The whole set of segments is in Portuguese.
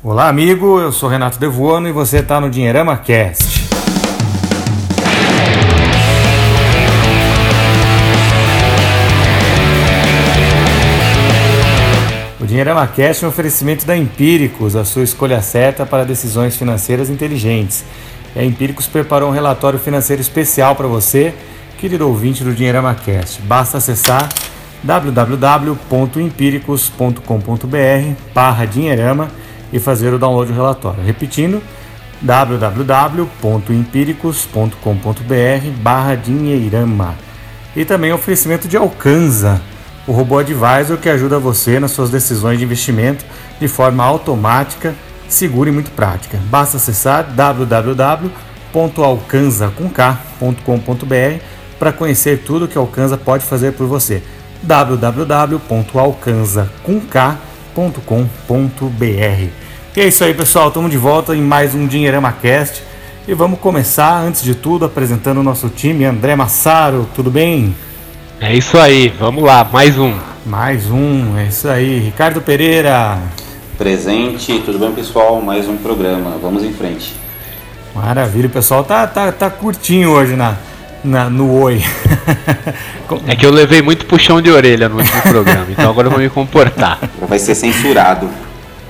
Olá, amigo. Eu sou Renato Devuano e você está no Dinheirama Cast. O Dinheirama Cast é um oferecimento da Empíricos, a sua escolha certa para decisões financeiras inteligentes. A Empíricos preparou um relatório financeiro especial para você, querido ouvinte do Dinheirama Cast. Basta acessar www.empíricos.com.br barra Dinheirama e fazer o download do relatório. Repetindo, www.empíricos.com.br barra Dinheirama. E também oferecimento de Alcanza, o robô advisor que ajuda você nas suas decisões de investimento de forma automática, segura e muito prática. Basta acessar www.alcanza.com.br para conhecer tudo que Alcanza pode fazer por você. www.alcanza.com.br E é isso aí, pessoal. Estamos de volta em mais um Dinheirama Cast. E vamos começar, antes de tudo, apresentando o nosso time. André Massaro, tudo bem? É isso aí, vamos lá, mais um. Mais um, é isso aí. Ricardo Pereira. Presente, tudo bem pessoal? Mais um programa, vamos em frente. Maravilha, o pessoal tá, tá, tá curtinho hoje na, na, no Oi. É que eu levei muito puxão de orelha no último programa, então agora eu vou me comportar. Vai ser censurado.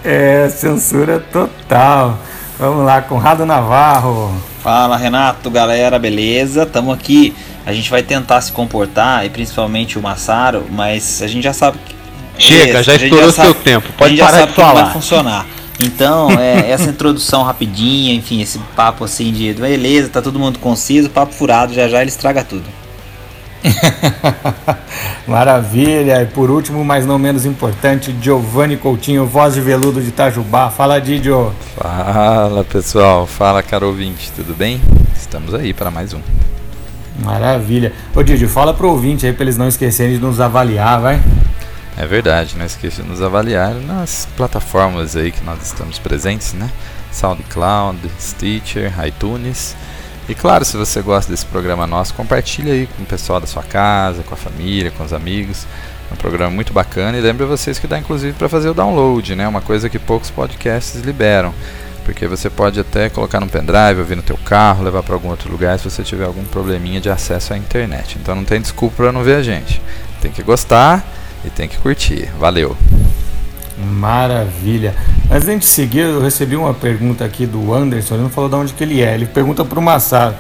É, censura total. Vamos lá, Conrado Navarro. Fala Renato, galera, beleza? Tamo aqui. A gente vai tentar se comportar, e principalmente o Massaro, mas a gente já sabe que. Chega, Esse, já estourou sabe- seu tempo, a pode parar sabe de falar. vai funcionar. Então, é, essa introdução rapidinha, enfim, esse papo assim de beleza, tá todo mundo conciso, papo furado, já já ele estraga tudo. Maravilha. E por último, mas não menos importante, Giovanni Coutinho, voz de veludo de Itajubá. Fala, Didio. Fala pessoal, fala caro ouvinte, tudo bem? Estamos aí para mais um. Maravilha. Ô, Didio, fala pro ouvinte aí pra eles não esquecerem de nos avaliar, vai. É verdade, não esqueça de nos avaliar nas plataformas aí que nós estamos presentes, né? SoundCloud, Stitcher, iTunes. E claro, se você gosta desse programa nosso, compartilha aí com o pessoal da sua casa, com a família, com os amigos. É um programa muito bacana e lembra vocês que dá inclusive para fazer o download, né? Uma coisa que poucos podcasts liberam. Porque você pode até colocar no pendrive, ouvir no teu carro, levar para algum outro lugar se você tiver algum probleminha de acesso à internet. Então não tem desculpa para não ver a gente. Tem que gostar e tem que curtir. Valeu. Maravilha. Antes da gente seguir, eu recebi uma pergunta aqui do Anderson, ele não falou de onde que ele é. Ele pergunta pro Massaro.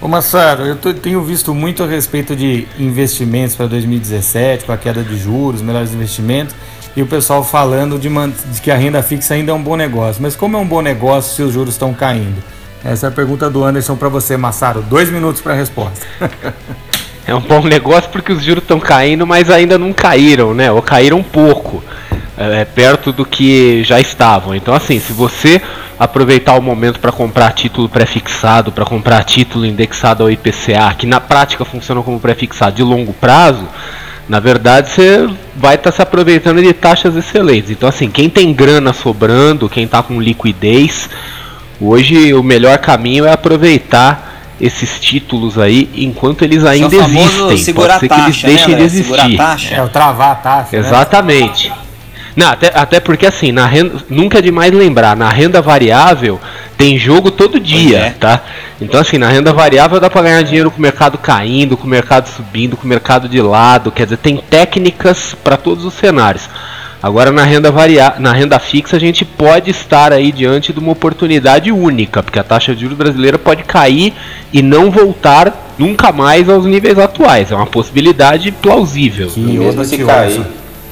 Ô Massaro, eu tenho visto muito a respeito de investimentos para 2017, com a queda de juros, melhores investimentos, e o pessoal falando de, de que a renda fixa ainda é um bom negócio. Mas como é um bom negócio se os juros estão caindo? Essa é a pergunta do Anderson para você, Massaro. Dois minutos para a resposta. É um bom negócio porque os juros estão caindo, mas ainda não caíram, né? Ou caíram pouco, é, perto do que já estavam. Então, assim, se você aproveitar o momento para comprar título pré-fixado, para comprar título indexado ao IPCA, que na prática funciona como pré-fixado de longo prazo, na verdade você vai estar se aproveitando de taxas excelentes. Então, assim, quem tem grana sobrando, quem está com liquidez, hoje o melhor caminho é aproveitar esses títulos aí enquanto eles ainda existem. segurar Pode ser que taxa, eles deixem né, de existir. taxa. É o travar a taxa. né? Exatamente. Não, até, até porque assim, na renda, nunca é demais lembrar, na renda variável tem jogo todo dia, é. tá? Então assim, na renda variável dá pra ganhar dinheiro com o mercado caindo, com o mercado subindo, com o mercado de lado, quer dizer, tem técnicas para todos os cenários. Agora na renda varia na renda fixa a gente pode estar aí diante de uma oportunidade única, porque a taxa de juros brasileira pode cair e não voltar nunca mais aos níveis atuais. É uma possibilidade plausível. Que E mesmo se cair.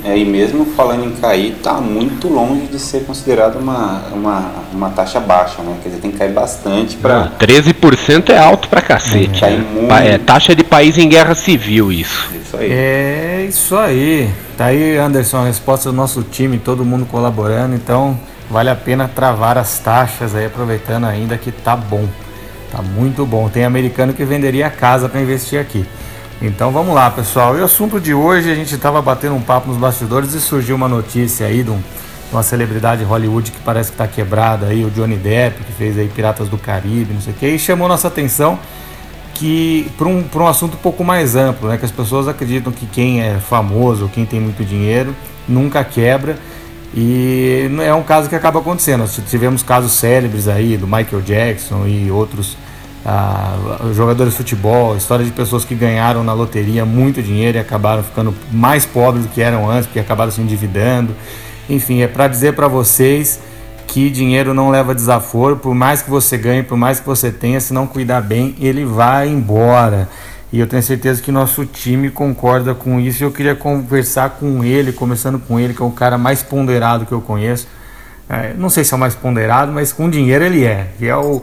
É, e mesmo falando em cair, tá muito longe de ser considerado uma, uma, uma taxa baixa, né? Quer dizer, tem que cair bastante para 13% é alto pra cacete. Né? muito. É taxa de país em guerra civil isso. isso aí. É isso aí. Tá aí, Anderson, a resposta do nosso time, todo mundo colaborando. Então, vale a pena travar as taxas aí, aproveitando ainda que tá bom. Tá muito bom. Tem americano que venderia a casa para investir aqui. Então vamos lá, pessoal. E o assunto de hoje, a gente estava batendo um papo nos bastidores e surgiu uma notícia aí de, um- de uma celebridade de Hollywood que parece que tá quebrada aí, o Johnny Depp, que fez aí Piratas do Caribe, não sei o que, e chamou nossa atenção que para um, um assunto um pouco mais amplo, né? Que as pessoas acreditam que quem é famoso, quem tem muito dinheiro, nunca quebra. E é um caso que acaba acontecendo. Tivemos casos célebres aí do Michael Jackson e outros ah, jogadores de futebol, história de pessoas que ganharam na loteria muito dinheiro e acabaram ficando mais pobres do que eram antes, porque acabaram se endividando. Enfim, é para dizer para vocês que dinheiro não leva desaforo, por mais que você ganhe, por mais que você tenha, se não cuidar bem, ele vai embora. E eu tenho certeza que nosso time concorda com isso. Eu queria conversar com ele, começando com ele, que é o cara mais ponderado que eu conheço. É, não sei se é o mais ponderado, mas com dinheiro ele é. Que é o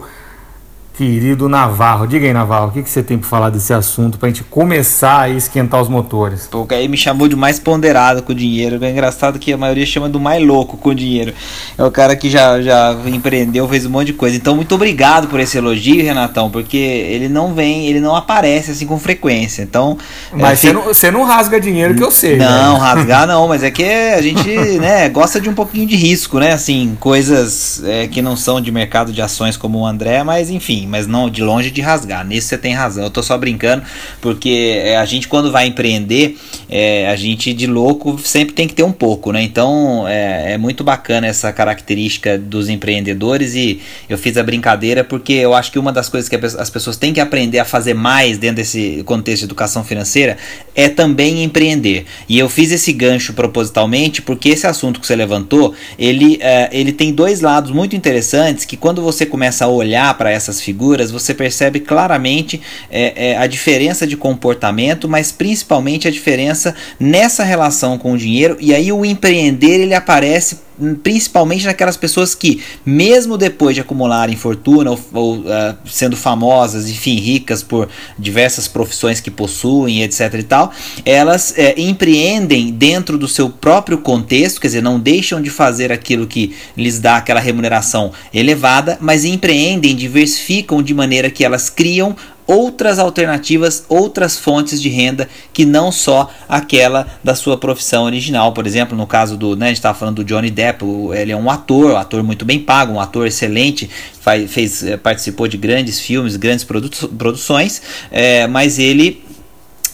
Querido Navarro, diga aí, Navarro, o que, que você tem para falar desse assunto para a gente começar a esquentar os motores? Pô, aí me chamou de mais ponderado com o dinheiro. É engraçado que a maioria chama do mais louco com o dinheiro. É o cara que já, já empreendeu, fez um monte de coisa. Então, muito obrigado por esse elogio, Renatão, porque ele não vem, ele não aparece assim com frequência. Então, mas você, não, você não rasga dinheiro que eu sei. Não, né? rasgar não, mas é que a gente né, gosta de um pouquinho de risco, né? Assim, coisas é, que não são de mercado de ações como o André, mas enfim mas não de longe de rasgar. Nisso você tem razão. Eu tô só brincando, porque é, a gente, quando vai empreender, é, a gente de louco sempre tem que ter um pouco, né? Então é, é muito bacana essa característica dos empreendedores e eu fiz a brincadeira porque eu acho que uma das coisas que as pessoas têm que aprender a fazer mais dentro desse contexto de educação financeira é também empreender. E eu fiz esse gancho propositalmente porque esse assunto que você levantou, ele, é, ele tem dois lados muito interessantes que quando você começa a olhar para essas figuras figuras, você percebe claramente é, é, a diferença de comportamento, mas principalmente a diferença nessa relação com o dinheiro. E aí o empreender ele aparece principalmente naquelas pessoas que, mesmo depois de acumularem fortuna ou, ou uh, sendo famosas, enfim, ricas por diversas profissões que possuem, etc e tal, elas é, empreendem dentro do seu próprio contexto, quer dizer, não deixam de fazer aquilo que lhes dá aquela remuneração elevada, mas empreendem, diversificam de maneira que elas criam outras alternativas, outras fontes de renda que não só aquela da sua profissão original. Por exemplo, no caso do, né, a gente estava falando do Johnny Depp, ele é um ator, um ator muito bem pago, um ator excelente, faz, fez, eh, participou de grandes filmes, grandes produ produções, é, mas ele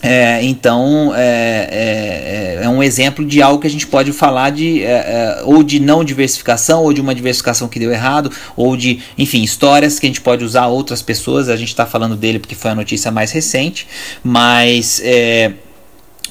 é, então é, é, é, um exemplo de algo que a gente pode falar de é, é, ou de não diversificação ou de uma diversificação que deu errado ou de enfim histórias que a gente pode usar outras pessoas. A gente está falando dele porque foi a notícia mais recente mas é,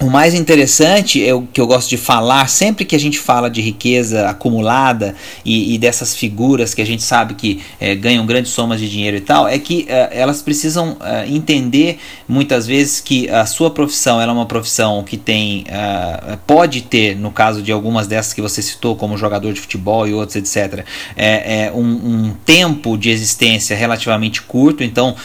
o mais interessante é o que eu gosto de falar, sempre que a gente fala de riqueza acumulada e, e dessas figuras que a gente sabe que é, ganham grandes somas de dinheiro e tal, é que é, elas precisam é, entender muitas vezes que a sua profissão é uma profissão que tem, é, pode ter, no caso de algumas dessas que você citou, como jogador de futebol e outros, etc., é, é, um, um, tempo de existência relativamente curto, então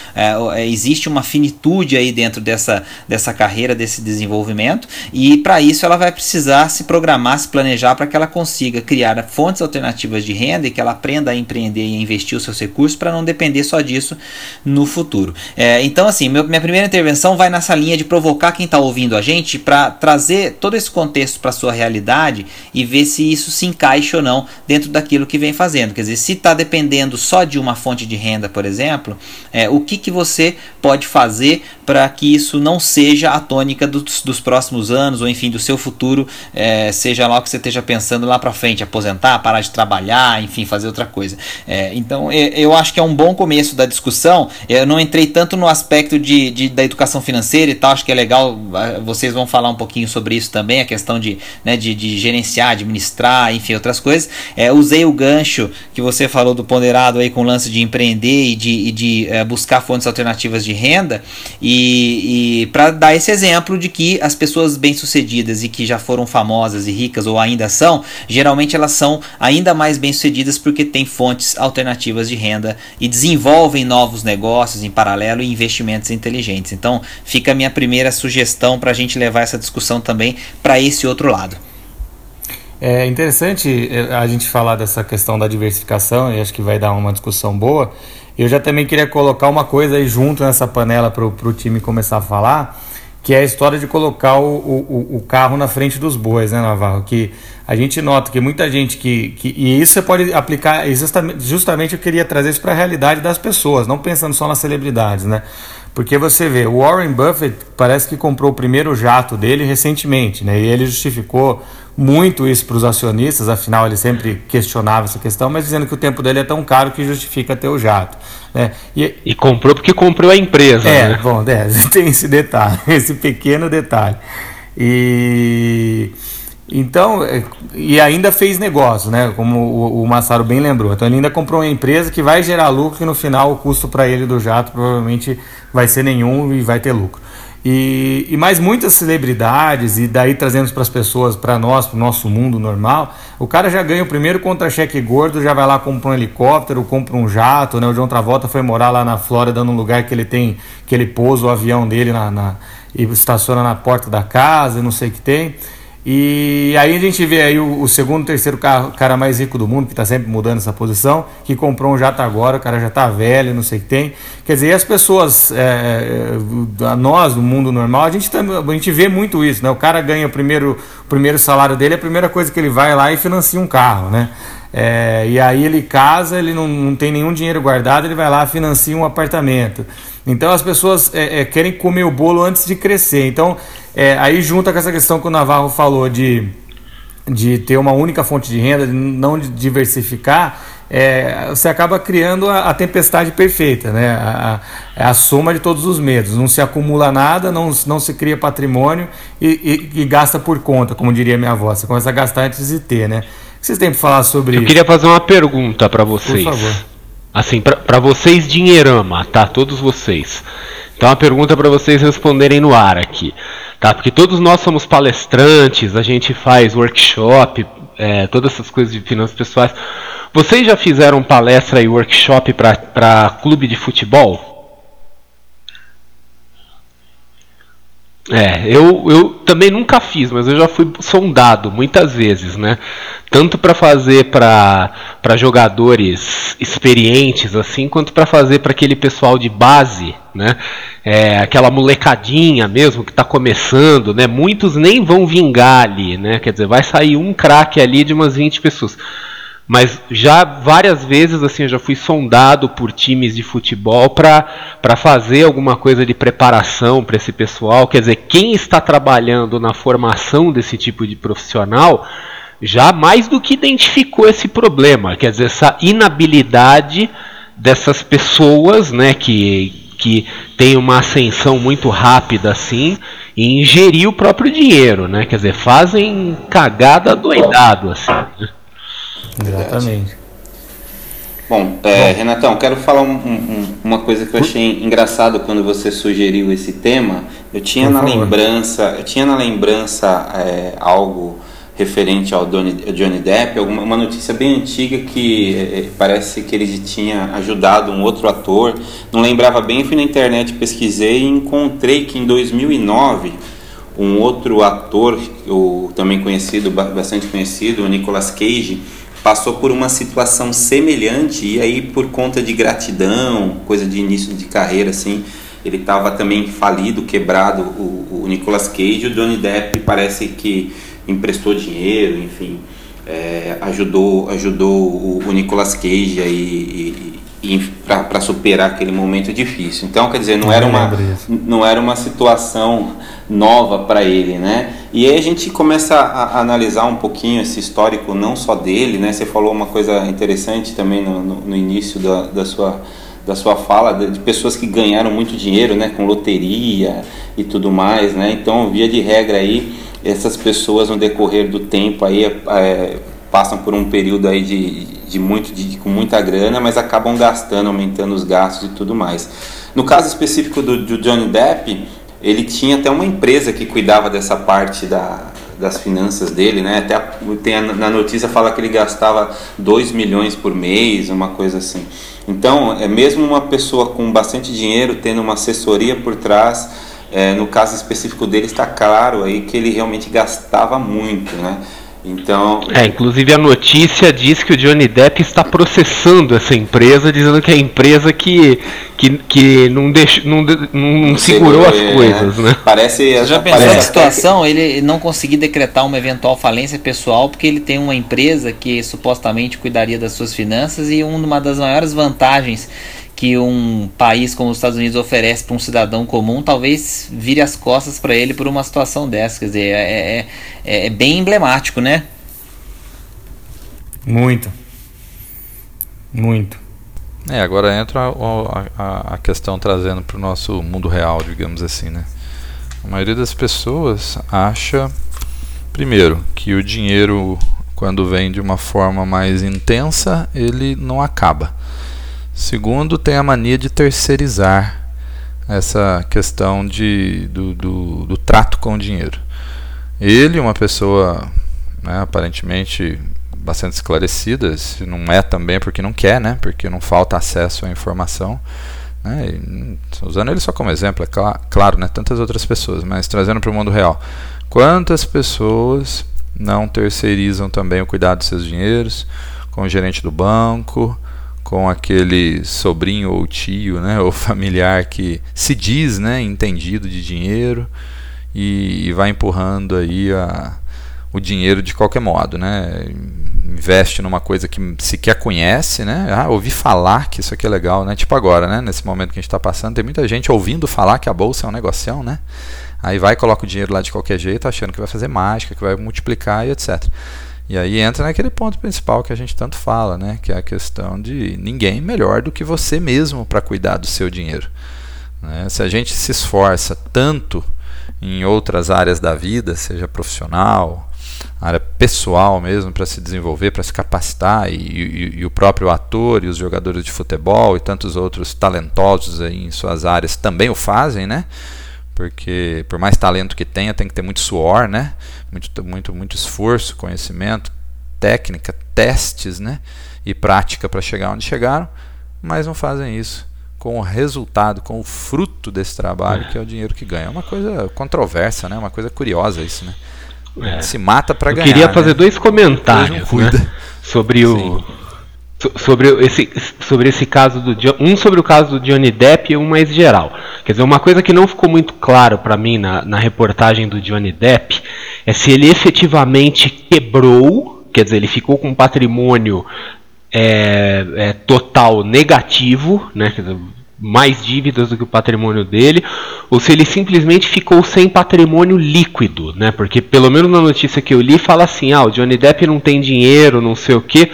existe uma finitude aí dentro dessa, dessa carreira, desse desenvolvimento e para isso ela vai precisar se programar, se planejar para que ela consiga criar fontes alternativas de renda e que ela aprenda a empreender e a investir os seus recursos para não depender só disso no futuro. É, então, assim, meu, minha primeira intervenção vai nessa linha de provocar quem está ouvindo a gente para trazer todo esse contexto para sua realidade e ver se isso se encaixa ou não dentro daquilo que vem fazendo. Quer dizer, se está dependendo só de uma fonte de renda, por exemplo, é, o que, que você pode fazer para que isso não seja a tônica dos, dos próximos anos, ou enfim, do seu futuro, é, seja lá o que você esteja pensando lá para frente, aposentar, parar de trabalhar, enfim, fazer outra coisa. É, então, eu acho que é um bom começo da discussão. Eu não entrei tanto no aspecto de, de, da educação financeira e tal, acho que é legal, vocês vão falar um pouquinho sobre isso também, a questão de, né, de, de gerenciar, administrar, enfim, outras coisas. É, usei o gancho que você falou do ponderado aí com o lance de empreender e de, e de é, buscar fontes alternativas de renda, e, e para dar esse exemplo de que as pessoas bem-sucedidas e que já foram famosas e ricas ou ainda são, geralmente elas são ainda mais bem-sucedidas porque têm fontes alternativas de renda e desenvolvem novos negócios em paralelo e investimentos inteligentes. Então, fica a minha primeira sugestão para a gente levar essa discussão também para esse outro lado. É interessante é, a gente falar dessa questão da diversificação e acho que vai dar uma discussão boa. Eu já também queria colocar uma coisa aí junto nessa panela para o time começar a falar, que é a história de colocar o, o, o, carro na frente dos bois, né, Navarro? Que a gente nota que muita gente que. que e isso você pode aplicar, justamente, justamente eu queria trazer isso para a realidade das pessoas, não pensando só nas celebridades, né? Porque você vê, o Warren Buffett parece que comprou o primeiro jato dele recentemente, né? E ele justificou muito isso para os acionistas, afinal ele sempre questionava essa questão, mas dizendo que o tempo dele é tão caro que justifica ter o jato. Né? E, e comprou porque comprou a empresa. É, né? bom, é, tem esse detalhe, esse pequeno detalhe. E então, e ainda fez negócio, né? Como o, o Massaro bem lembrou. Então ele ainda comprou uma empresa que vai gerar lucro, que no final o custo para ele do jato provavelmente vai ser nenhum e vai ter lucro. E, e mais muitas celebridades, e daí trazemos para as pessoas, para nós, para o nosso mundo normal, o cara já ganha o primeiro contra-cheque gordo, já vai lá, compra um helicóptero, compra um jato, né? O John Travolta foi morar lá na Flórida, num lugar que ele tem, que ele pousa o avião dele na, na e estaciona na porta da casa, não sei o que tem. E aí a gente vê aí o, o segundo, terceiro carro, cara mais rico do mundo, que está sempre mudando essa posição, que comprou um jato agora, o cara já está velho, não sei o que tem. Quer dizer, as pessoas, é, é nós, no mundo normal, a gente, a gente vê muito isso, né? O cara ganha o primeiro, o primeiro salário dele, a primeira coisa que ele vai lá e financia um carro, né? É, e aí ele casa, ele não, não tem nenhum dinheiro guardado, ele vai lá financia um apartamento. Então as pessoas é, é, querem comer o bolo antes de crescer. Então é, aí junta com essa questão que o Navarro falou de, de ter uma única fonte de renda, de não diversificar, é, você acaba criando a, a, tempestade perfeita, né? A, a, a, soma de todos os medos. Não se acumula nada, não, não se cria patrimônio e, e, e gasta por conta, como diria minha avó. Você começa a gastar antes de ter, né? O que vocês têm para falar sobre Eu isso? queria fazer uma pergunta para vocês. Por favor. Assim, para vocês, dinheirama, tá? Todos vocês. Então, uma pergunta para vocês responderem no ar aqui, tá? Porque todos nós somos palestrantes, a gente faz workshop, é, todas essas coisas de finanças pessoais. Vocês já fizeram palestra e workshop para clube de futebol? É, eu, eu também nunca fiz, mas eu já fui sondado muitas vezes, né? Tanto para fazer para jogadores experientes assim, quanto para fazer para aquele pessoal de base, né? É, aquela molecadinha mesmo que está começando, né? Muitos nem vão vingar ali, né? Quer dizer, vai sair um craque ali de umas 20 pessoas. Mas já várias vezes assim eu já fui sondado por times de futebol para fazer alguma coisa de preparação para esse pessoal. Quer dizer, quem está trabalhando na formação desse tipo de profissional já mais do que identificou esse problema. Quer dizer, essa inabilidade dessas pessoas né, que, que tem uma ascensão muito rápida assim em ingerir o próprio dinheiro. Né? Quer dizer, fazem cagada doidado assim. Né? Exatamente. Bom, é, Bom, Renatão, quero falar um, um, uma coisa que eu achei engraçado quando você sugeriu esse tema. Eu tinha na lembrança, eu tinha na lembrança é, algo referente ao Johnny Depp, alguma, uma notícia bem antiga que é, é, parece que ele tinha ajudado um outro ator. Não lembrava bem, fui na internet, pesquisei e encontrei que em 2009 um outro ator, o também conhecido, bastante conhecido, o Nicolas Cage, passou por uma situação semelhante e aí por conta de gratidão, coisa de início de carreira assim, ele estava também falido, quebrado o, o Nicolas Cage, o Johnny Depp parece que emprestou dinheiro, enfim, é, ajudou ajudou o, o Nicolas Cage aí para superar aquele momento difícil. Então, quer dizer, não era uma não era uma situação nova para ele, né? E aí a gente começa a, analisar um pouquinho esse histórico, não só dele, né? Você falou uma coisa interessante também no, no, no início da, da, sua, da sua fala, de, de, pessoas que ganharam muito dinheiro, né? Com loteria e tudo mais, né? Então, via de regra aí, essas pessoas no decorrer do tempo aí é, passam por um período aí de, de muito, de, com muita grana, mas acabam gastando, aumentando os gastos e tudo mais. No caso específico do, do Johnny Depp, ele tinha até uma empresa que cuidava dessa parte da, das finanças dele, né? Até a, tem a, na notícia fala que ele gastava 2 milhões por mês, uma coisa assim. Então, é mesmo uma pessoa com bastante dinheiro tendo uma assessoria por trás, é, no caso específico dele está claro aí que ele realmente gastava muito, né? Então. É, inclusive a notícia diz que o Johnny Depp está processando essa empresa, dizendo que é a empresa que, que, que não, deixou, não, não, não segurou as é, coisas, né? Parece. Você já pensou na situação ele não conseguir decretar uma eventual falência pessoal porque ele tem uma empresa que supostamente cuidaria das suas finanças e uma das maiores vantagens que um país como os Estados Unidos oferece para um cidadão comum, talvez vire as costas para ele por uma situação dessa. Quer dizer, é, é, é, é bem emblemático, né? Muito. Muito. É, agora entra a, a, a questão trazendo para o nosso mundo real, digamos assim, né? A maioria das pessoas acha, primeiro, que o dinheiro, quando vem de uma forma mais intensa, ele não acaba. Segundo, tem a mania de terceirizar essa questão de, do, do, do trato com o dinheiro. Ele, uma pessoa né, aparentemente bastante esclarecida, se não é também porque não quer, né? Porque não falta acesso à informação. Né? E, usando ele só como exemplo, é cl claro, né? Tantas outras pessoas, mas trazendo para o mundo real. Quantas pessoas não terceirizam também o cuidado dos seus dinheiros com o gerente do banco, com aquele sobrinho ou tio, né, ou familiar que se diz, né, entendido de dinheiro e, e vai empurrando aí a, o dinheiro de qualquer modo, né? Investe numa coisa que sequer conhece, né? Ah, ouvi falar que isso aqui é legal, né? Tipo agora, né? Nesse momento que a gente está passando, tem muita gente ouvindo falar que a bolsa é um negocião, né? Aí vai coloca o dinheiro lá de qualquer jeito, achando que vai fazer mágica, que vai multiplicar e etc. E aí entra naquele ponto principal que a gente tanto fala, né? Que é a questão de ninguém melhor do que você mesmo para cuidar do seu dinheiro. Né? Se a gente se esforça tanto em outras áreas da vida, seja profissional, área pessoal mesmo, para se desenvolver, para se capacitar, e, e, e, o próprio ator e os jogadores de futebol e tantos outros talentosos em suas áreas também o fazem, né? Porque por mais talento que tenha, tem que ter muito suor, né? Muito, muito, muito esforço, conhecimento, técnica, testes, né? E prática para chegar onde chegaram, mas não fazem isso com o resultado, com o fruto desse trabalho, é. que é o dinheiro que ganha. É uma coisa controversa, né? Uma coisa curiosa isso, né? É. Se mata para ganhar. Eu queria fazer né? dois comentários né? sobre o sobre esse sobre esse caso do um sobre o caso do Johnny Depp e um mais geral. Quer dizer, uma coisa que não ficou muito claro para mim na, na reportagem do Johnny Depp é se ele efetivamente quebrou, quer dizer, ele ficou com um patrimônio é, é, total negativo, né? Dizer, mais dívidas do que o patrimônio dele, ou se ele simplesmente ficou sem patrimônio líquido, né? Porque pelo menos na notícia que eu li fala assim, ah, o Johnny Depp não tem dinheiro, não sei o quê,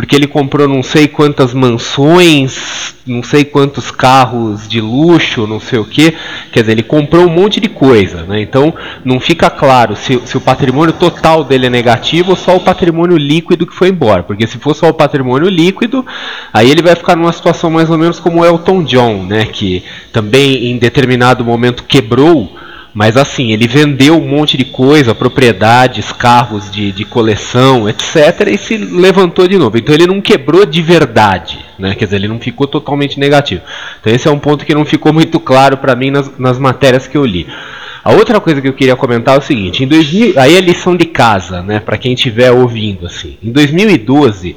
porque ele comprou não sei quantas mansões, não sei quantos carros de luxo, não sei o que. Quer dizer, ele comprou um monte de coisa, né? Então não fica claro se, se, o patrimônio total dele é negativo ou só o patrimônio líquido que foi embora. Porque se for só o patrimônio líquido, aí ele vai ficar numa situação mais ou menos como o Elton John, né? Que também em determinado momento quebrou mas assim, ele vendeu um monte de coisa, propriedades, carros de, de coleção, etc. e se levantou de novo. Então ele não quebrou de verdade, né? Quer dizer, ele não ficou totalmente negativo. Então esse é um ponto que não ficou muito claro para mim nas, nas matérias que eu li. A outra coisa que eu queria comentar é o seguinte, em 2000, aí é lição de casa, né, para quem estiver ouvindo assim. Em 2012,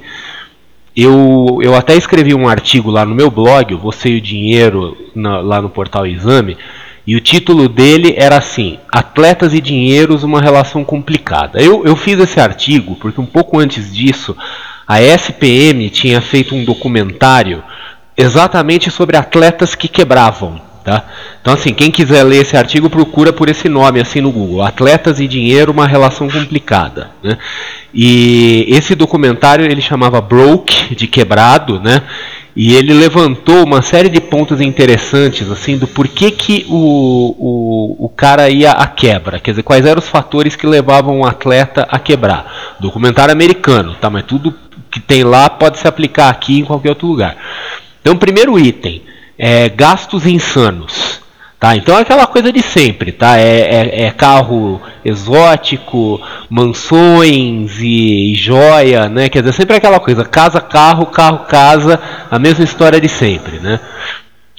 eu, eu até escrevi um artigo lá no meu blog, Você e o Dinheiro, na, lá no portal Exame, e o título dele era assim: Atletas e Dinheiros, uma relação complicada. Eu, eu fiz esse artigo porque um pouco antes disso, a SPM tinha feito um documentário exatamente sobre atletas que quebravam. Tá? Então, assim, quem quiser ler esse artigo, procura por esse nome assim no Google: Atletas e Dinheiro, uma relação complicada. Né? E esse documentário ele chamava Broke, de quebrado, né? E ele levantou uma série de pontos interessantes, assim, do porquê que o, o, o cara ia à quebra. Quer dizer, quais eram os fatores que levavam um atleta a quebrar. Documentário americano, tá? Mas tudo que tem lá pode se aplicar aqui em qualquer outro lugar. Então, primeiro item, é, gastos insanos. Tá? Então é aquela coisa de sempre, tá? É, é, é carro exótico, mansões e, e, joia, né? Quer dizer, sempre aquela coisa, casa, carro, carro, casa, a mesma história de sempre, né?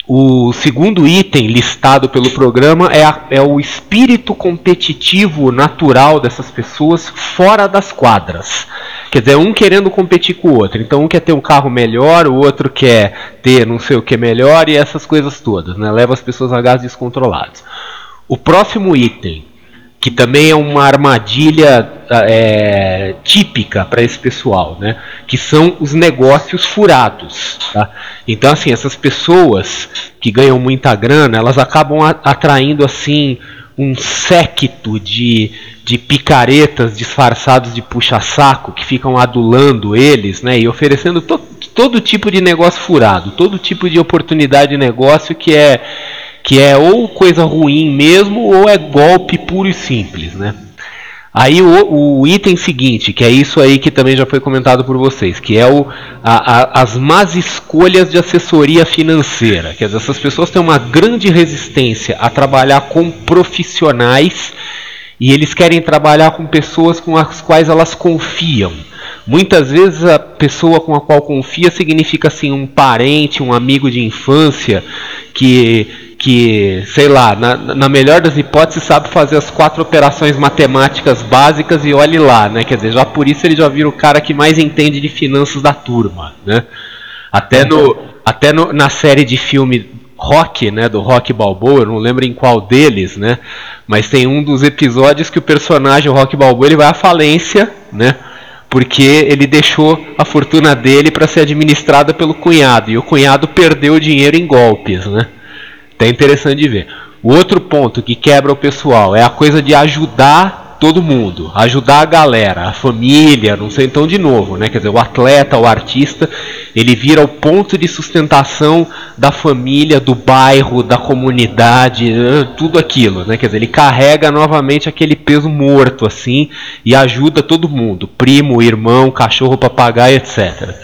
O segundo item listado pelo programa é, a, é o espírito competitivo natural dessas pessoas fora das quadras. Quer dizer, um querendo competir com o outro. Então, um quer ter um carro melhor, o outro quer ter não sei o que melhor e essas coisas todas. Né? Leva as pessoas a gás descontrolados. O próximo item, que também é uma armadilha é, típica para esse pessoal, né? Que são os negócios furados. Tá? Então, assim, essas pessoas que ganham muita grana, elas acabam atraindo assim um séquito de, de picaretas disfarçados de puxa-saco que ficam adulando eles, né? E oferecendo to, todo tipo de negócio furado, todo tipo de oportunidade de negócio que é que é ou coisa ruim mesmo ou é golpe puro e simples, né? Aí o, o, item seguinte, que é isso aí que também já foi comentado por vocês, que é o, a, a, as más escolhas de assessoria financeira. Quer dizer, essas pessoas têm uma grande resistência a trabalhar com profissionais e eles querem trabalhar com pessoas com as quais elas confiam. Muitas vezes a pessoa com a qual confia significa assim um parente, um amigo de infância que que, sei lá, na, na, melhor das hipóteses, sabe fazer as quatro operações matemáticas básicas e olhe lá, né? Quer dizer, já por isso ele já vira o cara que mais entende de finanças da turma, né? Até, no, até no, na série de filme Rock, né, do Rock Balboa, eu não lembro em qual deles, né? Mas tem um dos episódios que o personagem, o Rock Balboa, ele vai à falência, né? Porque ele deixou a fortuna dele para ser administrada pelo cunhado e o cunhado perdeu o dinheiro em golpes, né? Até interessante de ver. O outro ponto que quebra o pessoal é a coisa de ajudar todo mundo, ajudar a galera, a família, não sei então de novo, né? Quer dizer, o atleta, o artista, ele vira o ponto de sustentação da família, do bairro, da comunidade, eh, tudo aquilo, né? Quer dizer, ele carrega novamente aquele peso morto assim e ajuda todo mundo, primo, irmão, cachorro, papagaio, etc.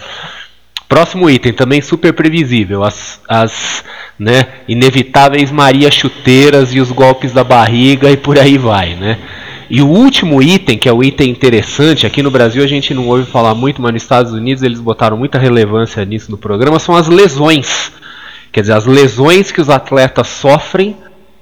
Próximo item, também super previsível, as, as né, inevitáveis Maria chuteiras e os golpes da barriga e por aí vai, né? E o último item, que é o item interessante, aqui no Brasil a gente não ouve falar muito, mas nos Estados Unidos eles botaram muita relevância nisso no programa, são as lesões. Quer dizer, as lesões que os atletas sofrem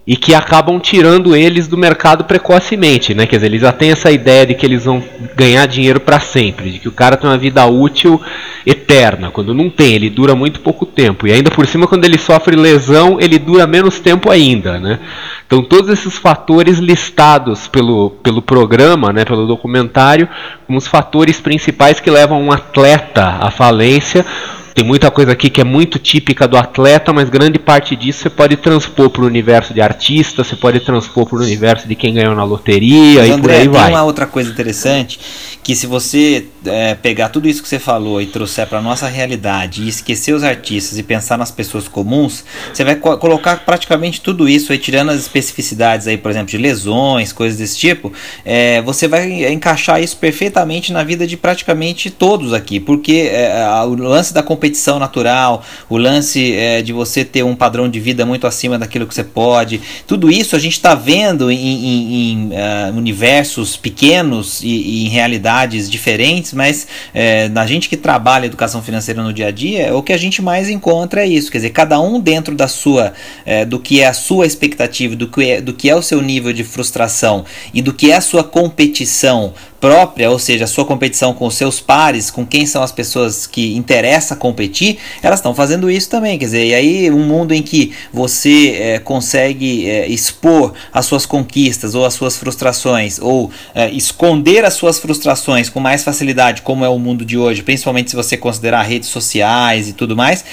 e que acabam tirando eles do mercado precocemente, né? Quer dizer, eles já têm essa ideia de que eles vão ganhar dinheiro para sempre, de que o cara tem uma vida útil eterna, quando não tem, ele dura muito pouco tempo. E ainda por cima, quando ele sofre lesão, ele dura menos tempo ainda, né? Então, todos esses fatores listados pelo, pelo programa, né, pelo documentário, como os fatores principais que levam um atleta à falência tem muita coisa aqui que é muito típica do atleta, mas grande parte disso você pode transpor para o universo de artista, você pode transpor para o universo de quem ganhou na loteria mas, e André, por aí tem vai. Tem uma outra coisa interessante que se você é, pegar tudo isso que você falou e trouxer para nossa realidade e esquecer os artistas e pensar nas pessoas comuns, você vai co colocar praticamente tudo isso aí, tirando as especificidades aí, por exemplo, de lesões, coisas desse tipo, é, você vai encaixar isso perfeitamente na vida de praticamente todos aqui, porque é, o lance da competição natural, o lance é, de você ter um padrão de vida muito acima daquilo que você pode, tudo isso a gente está vendo em, em, em uh, universos pequenos e, e em realidades diferentes mas é, na gente que trabalha educação financeira no dia a dia, o que a gente mais encontra é isso. Quer dizer, cada um dentro da sua, é, do que é a sua expectativa, do que é, do que é o seu nível de frustração e do que é a sua competição própria, ou seja, a sua competição com os seus pares, com quem são as pessoas que interessa competir, elas estão fazendo isso também. Quer dizer, e aí um mundo em que você é, consegue é, expor as suas conquistas ou as suas frustrações, ou é, esconder as suas frustrações com mais facilidade, como é o mundo de hoje, principalmente se você considerar redes sociais e tudo mais,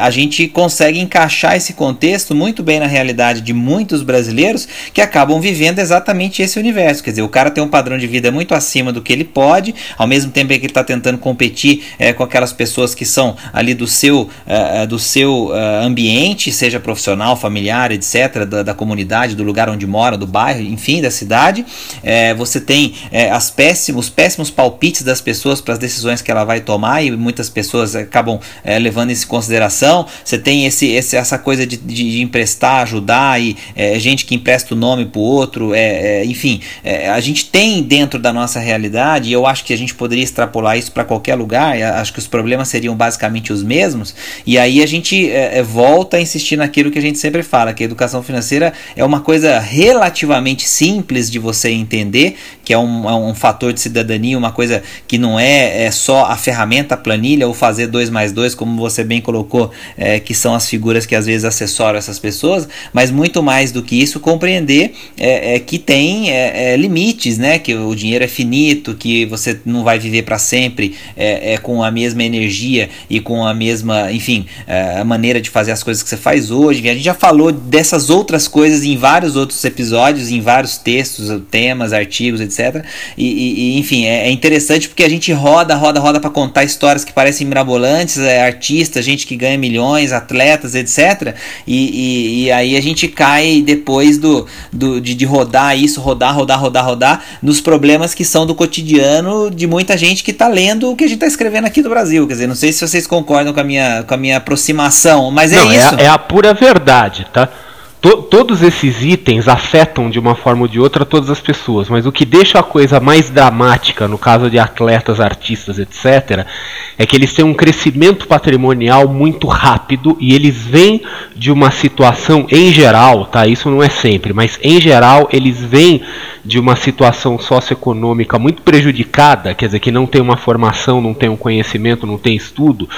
a gente consegue encaixar esse contexto muito bem na realidade de muitos brasileiros que acabam vivendo exatamente esse universo. Quer dizer, o cara tem um padrão de vida muito acima do que ele pode, ao mesmo tempo que ele está tentando competir é, com aquelas pessoas que são ali do seu, é, do seu é, ambiente, seja profissional, familiar, etc., da, da, comunidade, do lugar onde mora, do bairro, enfim, da cidade. É, você tem é, as péssimos, os péssimos palpites das pessoas para as decisões que ela vai tomar e muitas pessoas acabam é, levando isso em consideração. Você tem esse, esse, essa coisa de, de, de emprestar, ajudar e gente que empresta o nome para o outro, enfim, a gente tem dentro da nossa realidade, e eu acho que a gente poderia extrapolar isso para qualquer lugar, acho que os problemas seriam basicamente os mesmos, e aí a gente é, volta a insistir naquilo que a gente sempre fala, que a educação financeira é uma coisa relativamente simples de você entender, que é um, é um fator de cidadania, uma coisa que não é, é só a ferramenta, a planilha, ou fazer dois mais dois, como você bem colocou, é, que são as figuras que às vezes assessoram essas pessoas, mas muito mais do que isso, compreender é, é que tem é, é, limites, né? Que o dinheiro é finito, que você não vai viver para sempre é, é, com a mesma energia e com a mesma, enfim, a maneira de fazer as coisas que você faz hoje. A gente já falou dessas outras coisas em vários outros episódios, em vários textos, temas, artigos, etc. E, e enfim, é, interessante porque a gente roda, roda, roda para contar histórias que parecem mirabolantes, é, artistas, gente que ganha milhões, atletas, etc. E, e, e, aí a gente cai depois do, do de, de, rodar isso, rodar, rodar, rodar, rodar, nos problemas que são do cotidiano de muita gente que está lendo o que a gente está escrevendo aqui do Brasil. Quer dizer, não sei se vocês concordam com a minha, com a minha aproximação, mas é não, isso. É a, é a pura verdade, tá? To, todos esses itens afetam de uma forma ou de outra todas as pessoas, mas o que deixa a coisa mais dramática, no caso de atletas, artistas, etc., é que eles têm um crescimento patrimonial muito rápido e eles vêm de uma situação, em geral, tá? Isso não é sempre, mas em geral eles vêm de uma situação socioeconômica muito prejudicada, quer dizer, que não tem uma formação, não tem um conhecimento, não tem estudo.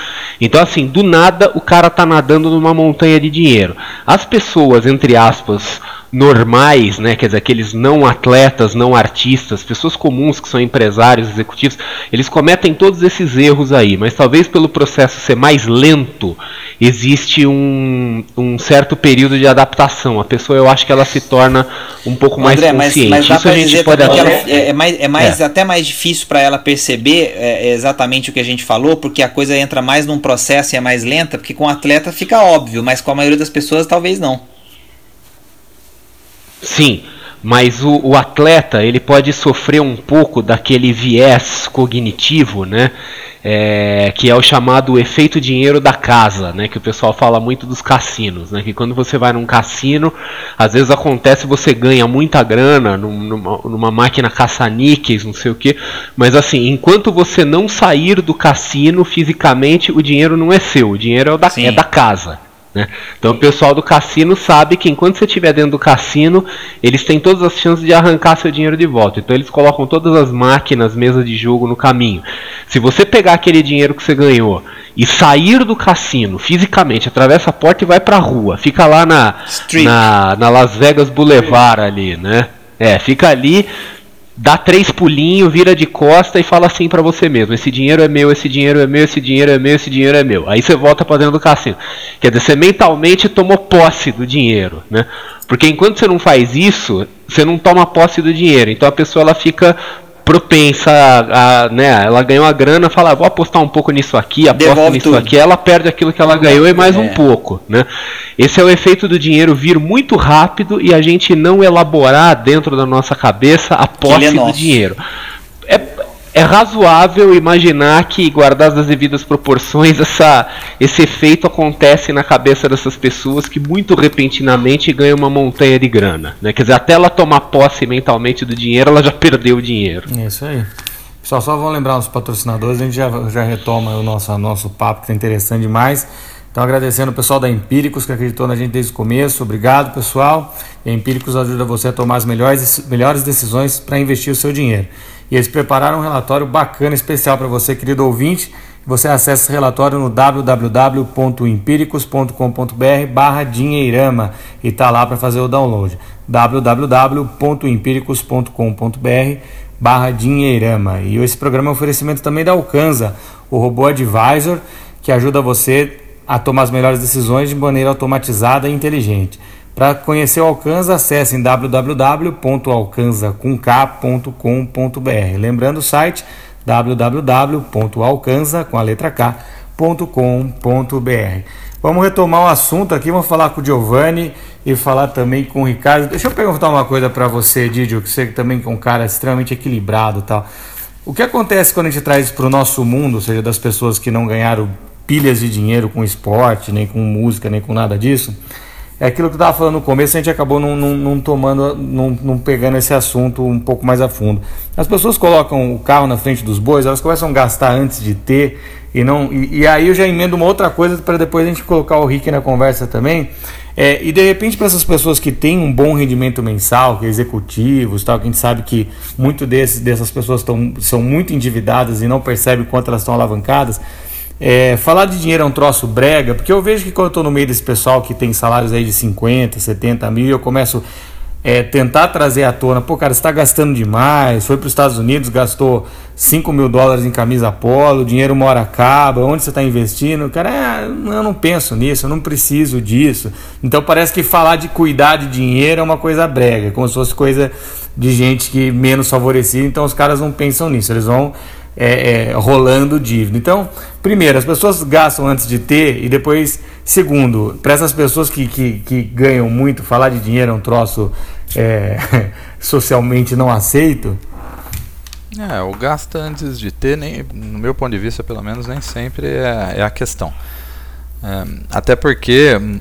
Então, assim, do nada o cara tá nadando numa montanha de dinheiro. As pessoas entre aspas, normais, né, quer dizer, aqueles não atletas, não artistas, pessoas comuns que são empresários, executivos, eles cometem todos esses erros aí, mas talvez pelo processo ser mais lento, existe um, um certo período de adaptação. A pessoa, eu acho que ela se torna um pouco mais André, consciente. Mas, mas Isso a gente pode até... Ela, é, é, mais, é, mais, é. até mais difícil para ela perceber é, exatamente o que a gente falou, porque a coisa entra mais num processo e é mais lenta, porque com o atleta fica óbvio, mas com a maioria das pessoas talvez não. Sim, mas o, o, atleta ele pode sofrer um pouco daquele viés cognitivo, né? É, que é o chamado efeito dinheiro da casa, né? Que o pessoal fala muito dos cassinos, né? Que quando você vai num cassino, às vezes acontece você ganha muita grana numa, numa máquina caça-níqueis, não sei o que, mas assim, enquanto você não sair do cassino fisicamente, o dinheiro não é seu, o dinheiro é da, é da casa. Né? Então o pessoal do cassino sabe que enquanto você estiver dentro do cassino, eles têm todas as chances de arrancar seu dinheiro de volta. Então eles colocam todas as máquinas, mesas de jogo no caminho. Se você pegar aquele dinheiro que você ganhou e sair do cassino fisicamente, atravessa a porta e vai para a rua, fica lá na, na, na Las Vegas Boulevard ali, né? É, fica ali dá três pulinhos, vira de costa e fala assim para você mesmo: esse dinheiro é meu, esse dinheiro é meu, esse dinheiro é meu, esse dinheiro é meu. Aí você volta para dentro do cassino. Quer dizer, você mentalmente tomou posse do dinheiro, né? Porque enquanto você não faz isso, você não toma posse do dinheiro. Então a pessoa ela fica propensa a, a, né, ela ganhou a grana, fala, vou apostar um pouco nisso aqui, aposta Devolve nisso tudo. aqui, ela perde aquilo que ela ganhou e mais é. um pouco, né? Esse é o efeito do dinheiro vir muito rápido e a gente não elaborar dentro da nossa cabeça a posse é do dinheiro. É, é razoável imaginar que, guardadas as devidas proporções, essa, esse efeito acontece na cabeça dessas pessoas que muito repentinamente ganham uma montanha de grana. Né? Quer dizer, até ela tomar posse mentalmente do dinheiro, ela já perdeu o dinheiro. Isso aí. Pessoal, só vamos lembrar os patrocinadores, a gente já, já retoma o nosso, nosso papo, que é interessante demais. Então, agradecendo o pessoal da Empíricos que acreditou na gente desde o começo. Obrigado, pessoal. E a Empíricos ajuda você a tomar as melhores, melhores decisões para investir o seu dinheiro. E eles prepararam um relatório bacana, especial para você, querido ouvinte. Você acessa esse relatório no www.empíricos.com.br barra dinheirama e está lá para fazer o download. www.empíricos.com.br barra dinheirama. E esse programa é um oferecimento também da Alcanza, o robô advisor que ajuda você a tomar as melhores decisões de maneira automatizada e inteligente. Para conhecer o Alcanza, acesse www.alcanza.com.br. Lembrando o site www.alcanza com a letra. Vamos retomar o assunto aqui, vamos falar com o Giovanni e falar também com o Ricardo. Deixa eu perguntar uma coisa para você, Didio, que você também é um cara extremamente equilibrado, tal. O que acontece quando a gente traz para o nosso mundo, ou seja, das pessoas que não ganharam pilhas de dinheiro com esporte, nem com música, nem com nada disso? É aquilo que eu estava falando no começo, a gente acabou não, não, não tomando, não, não, pegando esse assunto um pouco mais a fundo. As pessoas colocam o carro na frente dos bois, elas começam a gastar antes de ter, e não e, e aí eu já emendo uma outra coisa para depois a gente colocar o Rick na conversa também. É, e de repente, para essas pessoas que têm um bom rendimento mensal, que é executivos, tal, que a gente sabe que muito desses, dessas pessoas tão, são muito endividadas e não percebem quanto elas estão alavancadas é, falar de dinheiro é um troço brega, porque eu vejo que quando eu estou no meio desse pessoal que tem salários aí de 50, 70 mil, eu começo é, tentar trazer à tona, pô, cara, você está gastando demais, foi para os Estados Unidos, gastou 5 mil dólares em camisa polo, o dinheiro uma hora acaba, onde você está investindo? Cara, é, eu não penso nisso, eu não preciso disso. Então parece que falar de cuidar de dinheiro é uma coisa brega, como se fosse coisa de gente que menos favorecida, então os caras não pensam nisso, eles vão é, é, rolando dívida. Então, primeiro, as pessoas gastam antes de ter, e depois, segundo, para essas pessoas que, que, que, ganham muito, falar de dinheiro é um troço é, socialmente não aceito. É, o gasto antes de ter, nem, no meu ponto de vista, pelo menos, nem sempre é, é a questão. É, até porque hum,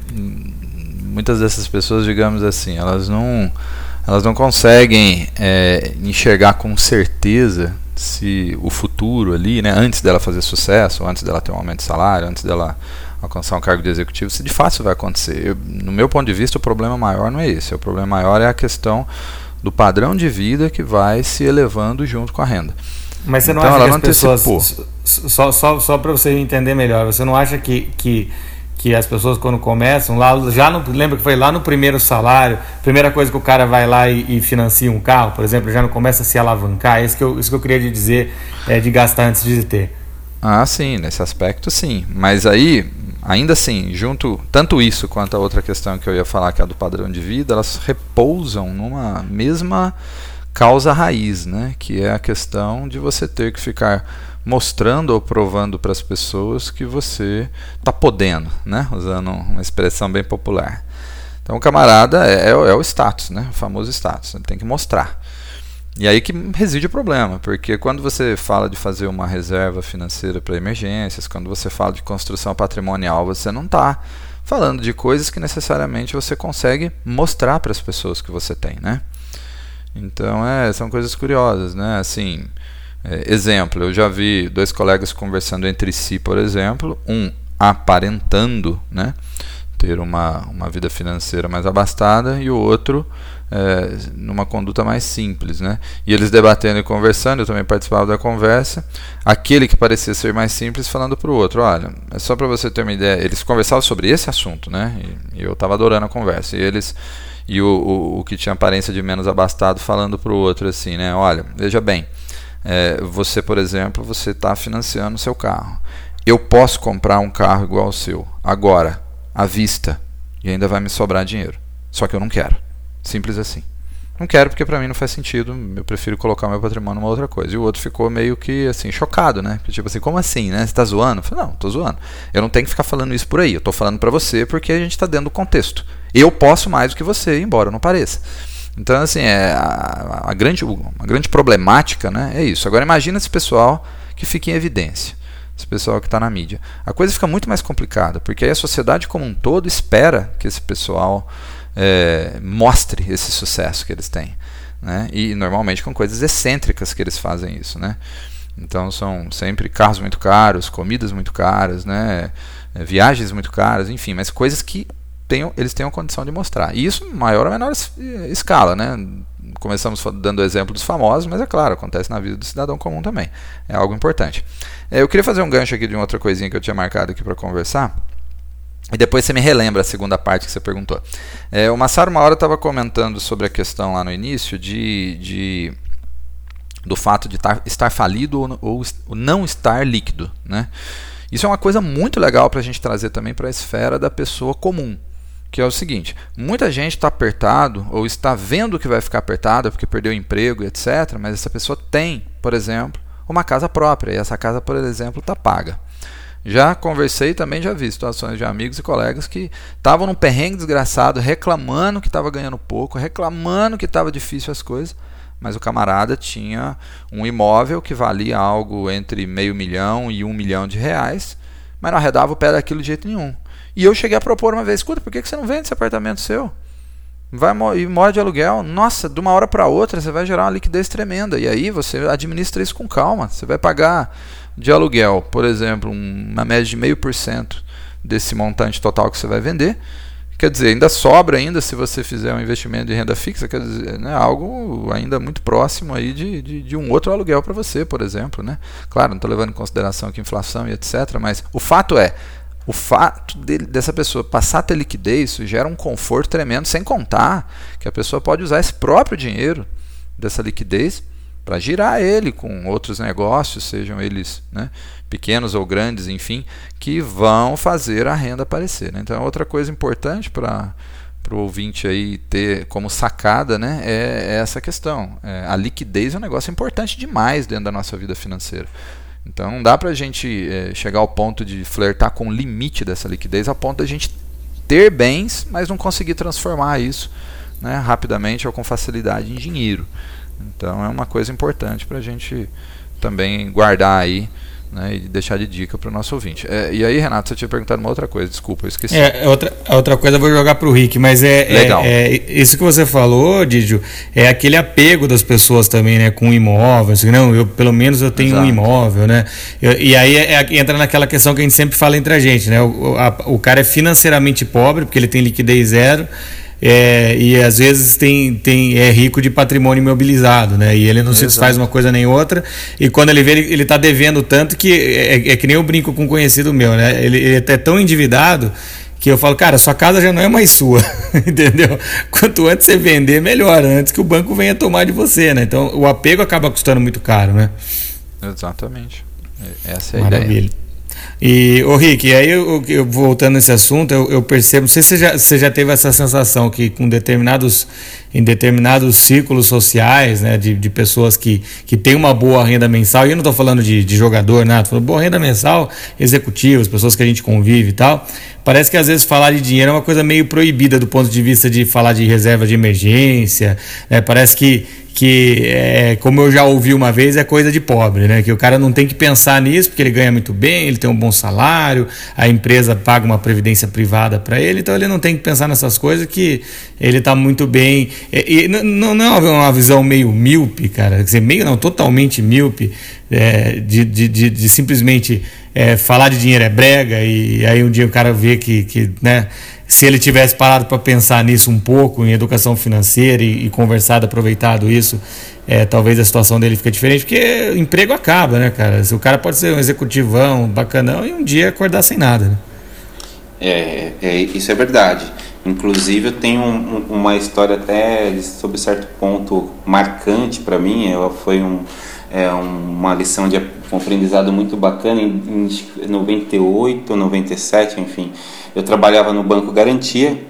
muitas dessas pessoas, digamos assim, elas não, elas não conseguem é, enxergar com certeza se o futuro ali, né, antes dela fazer sucesso, antes dela ter um aumento de salário, antes dela alcançar um cargo de executivo, se de fato isso vai acontecer. Eu, no meu ponto de vista, o problema maior não é esse. O problema maior é a questão do padrão de vida que vai se elevando junto com a renda. Mas você não então, acha que as pessoas. Só, só, só para você entender melhor, você não acha que, que que as pessoas quando começam lá já não lembra que foi lá no primeiro salário primeira coisa que o cara vai lá e, e financia um carro por exemplo já não começa a se alavancar é isso que eu, isso que eu queria dizer é, de gastar antes de ter. Ah sim nesse aspecto sim. Mas aí ainda assim junto tanto isso quanto a outra questão que eu ia falar que é a do padrão de vida elas repousam numa mesma causa raiz né? Que é a questão de você ter que ficar mostrando ou provando para as pessoas que você está podendo, né? usando uma expressão bem popular. Então o camarada é, é, é, o status, né? o famoso status, ele tem que mostrar. E aí que reside o problema, porque quando você fala de fazer uma reserva financeira para emergências, quando você fala de construção patrimonial, você não está falando de coisas que necessariamente você consegue mostrar para as pessoas que você tem, né? Então, é, são coisas curiosas, né? Assim, exemplo, eu já vi dois colegas conversando entre si, por exemplo, um aparentando né, ter uma, uma vida financeira mais abastada e o outro é, numa conduta mais simples. Né? E eles debatendo e conversando, eu também participava da conversa, aquele que parecia ser mais simples falando para o outro, olha, é só para você ter uma ideia, eles conversavam sobre esse assunto, né? e, e eu estava adorando a conversa, e eles e o, o, o que tinha aparência de menos abastado falando para o outro assim, né? Olha, veja bem, é, você, por exemplo, você está financiando seu carro. Eu posso comprar um carro igual ao seu, agora, à vista, e ainda vai me sobrar dinheiro. Só que eu não quero. Simples assim. Não quero porque para mim não faz sentido, eu prefiro colocar meu patrimônio numa outra coisa. E o outro ficou meio que assim, chocado, né? Tipo assim, como assim, né? Você tá zoando? Eu falei, não, tô zoando. Eu não tenho que ficar falando isso por aí. Eu tô falando para você porque a gente tá dentro do contexto. Eu posso mais do que você, embora não pareça. Então, assim, é, a, a, grande, a grande problemática né, é isso. Agora, imagina esse pessoal que fica em evidência, esse pessoal que está na mídia. A coisa fica muito mais complicada, porque aí a sociedade como um todo espera que esse pessoal é, mostre esse sucesso que eles têm. Né? E normalmente com coisas excêntricas que eles fazem isso. Né? Então são sempre carros muito caros, comidas muito caras, né? É, viagens muito caras, enfim, mas coisas que tenham, eles tenham condição de mostrar. E isso maior ou menor escala, né? Começamos dando exemplo dos famosos, mas é claro, acontece na vida do cidadão comum também. É algo importante. É, eu queria fazer um gancho aqui de uma outra coisinha que eu tinha marcado aqui para conversar. E depois você me relembra a segunda parte que você perguntou. É, o Massaro uma hora estava comentando sobre a questão lá no início de, de do fato de tar, estar falido ou, ou, ou não estar líquido. Né? Isso é uma coisa muito legal para a gente trazer também para a esfera da pessoa comum que é o seguinte: muita gente está apertado ou está vendo que vai ficar apertada porque perdeu o emprego, etc. Mas essa pessoa tem, por exemplo, uma casa própria e essa casa, por exemplo, está paga. Já conversei também, já vi situações de amigos e colegas que estavam num perrengue desgraçado, reclamando que estava ganhando pouco, reclamando que estava difícil as coisas, mas o camarada tinha um imóvel que valia algo entre meio milhão e um milhão de reais mas não arredava o pé daquilo de jeito nenhum. E eu cheguei a propor uma vez: escuta, por que você não vende esse apartamento seu? Vai e mora de aluguel. Nossa, de uma hora para outra você vai gerar uma liquidez tremenda. E aí você administra isso com calma. Você vai pagar de aluguel, por exemplo, uma média de meio por cento desse montante total que você vai vender. Quer dizer, ainda sobra ainda se você fizer um investimento de renda fixa, quer dizer, né, algo ainda muito próximo aí de, de, de um outro aluguel para você, por exemplo. Né? Claro, não estou levando em consideração aqui inflação e etc. Mas o fato é, o fato dele, dessa pessoa passar a ter liquidez gera um conforto tremendo, sem contar que a pessoa pode usar esse próprio dinheiro dessa liquidez para girar ele com outros negócios, sejam eles né, pequenos ou grandes, enfim, que vão fazer a renda aparecer. Né? Então, outra coisa importante para para o ouvinte aí ter como sacada né, é, é essa questão. É, a liquidez é um negócio importante demais dentro da nossa vida financeira. Então não dá para a gente é, chegar ao ponto de flertar com o limite dessa liquidez, a ponto de a gente ter bens, mas não conseguir transformar isso né, rapidamente ou com facilidade em dinheiro. Então é uma coisa importante para a gente também guardar aí né, e deixar de dica para o nosso ouvinte. É, e aí, Renato, você tinha perguntado uma outra coisa, desculpa, eu esqueci. É, outra, outra coisa eu vou jogar para o Rick, mas é, é Legal. É, é, isso que você falou, Didio, é aquele apego das pessoas também, né, com imóveis. Assim, não, eu pelo menos eu tenho Exato. um imóvel, né? Eu, e aí é, é, entra naquela questão que a gente sempre fala entre a gente, né? O, a, o cara é financeiramente pobre porque ele tem liquidez zero é, e às vezes tem, tem, é rico de patrimônio imobilizado, né? E ele não se faz uma coisa nem outra. E quando ele vê, ele, ele tá devendo tanto que é, é, é que nem eu brinco com um conhecido meu, né? Ele, ele é tão endividado que eu falo, cara, sua casa já não é mais sua, entendeu? Quanto antes você vender, melhor, antes que o banco venha tomar de você, né? Então o apego acaba custando muito caro, né? Exatamente. Essa é a Maravilha. ideia. E, ô Rick, aí eu, eu, voltando nesse assunto, eu, eu, percebo, não sei se você já, você já teve essa sensação que com determinados, em determinados círculos sociais, né, de, de pessoas que, que têm uma boa renda mensal, e eu não estou falando de, de jogador, nada, estou falando boa renda mensal, executivos, pessoas que a gente convive e tal, parece que às vezes falar de dinheiro é uma coisa meio proibida do ponto de vista de falar de reserva de emergência, né, parece que que é, como eu já ouvi uma vez, é coisa de pobre, né? Que o cara não tem que pensar nisso porque ele ganha muito bem, ele tem um bom salário, a empresa paga uma previdência privada para ele, então ele não tem que pensar nessas coisas que ele está muito bem. E, e não, não é uma visão meio míope, cara, quer dizer, meio não, totalmente míope, é, de, de, de, de, simplesmente é, falar de dinheiro é brega e aí um dia o cara vê que, que né? se ele tivesse parado para pensar nisso um pouco, em educação financeira e, e conversado, aproveitado isso, é, talvez a situação dele fique diferente, porque emprego acaba, né, cara? O cara pode ser um executivão, bacanão, e um dia acordar sem nada, né? É, é isso é verdade. Inclusive, eu tenho um, uma história até, sob certo ponto, marcante para mim. Ela foi um, é, uma lição de aprendizado muito bacana em, em 98, 97, enfim eu trabalhava no Banco Garantia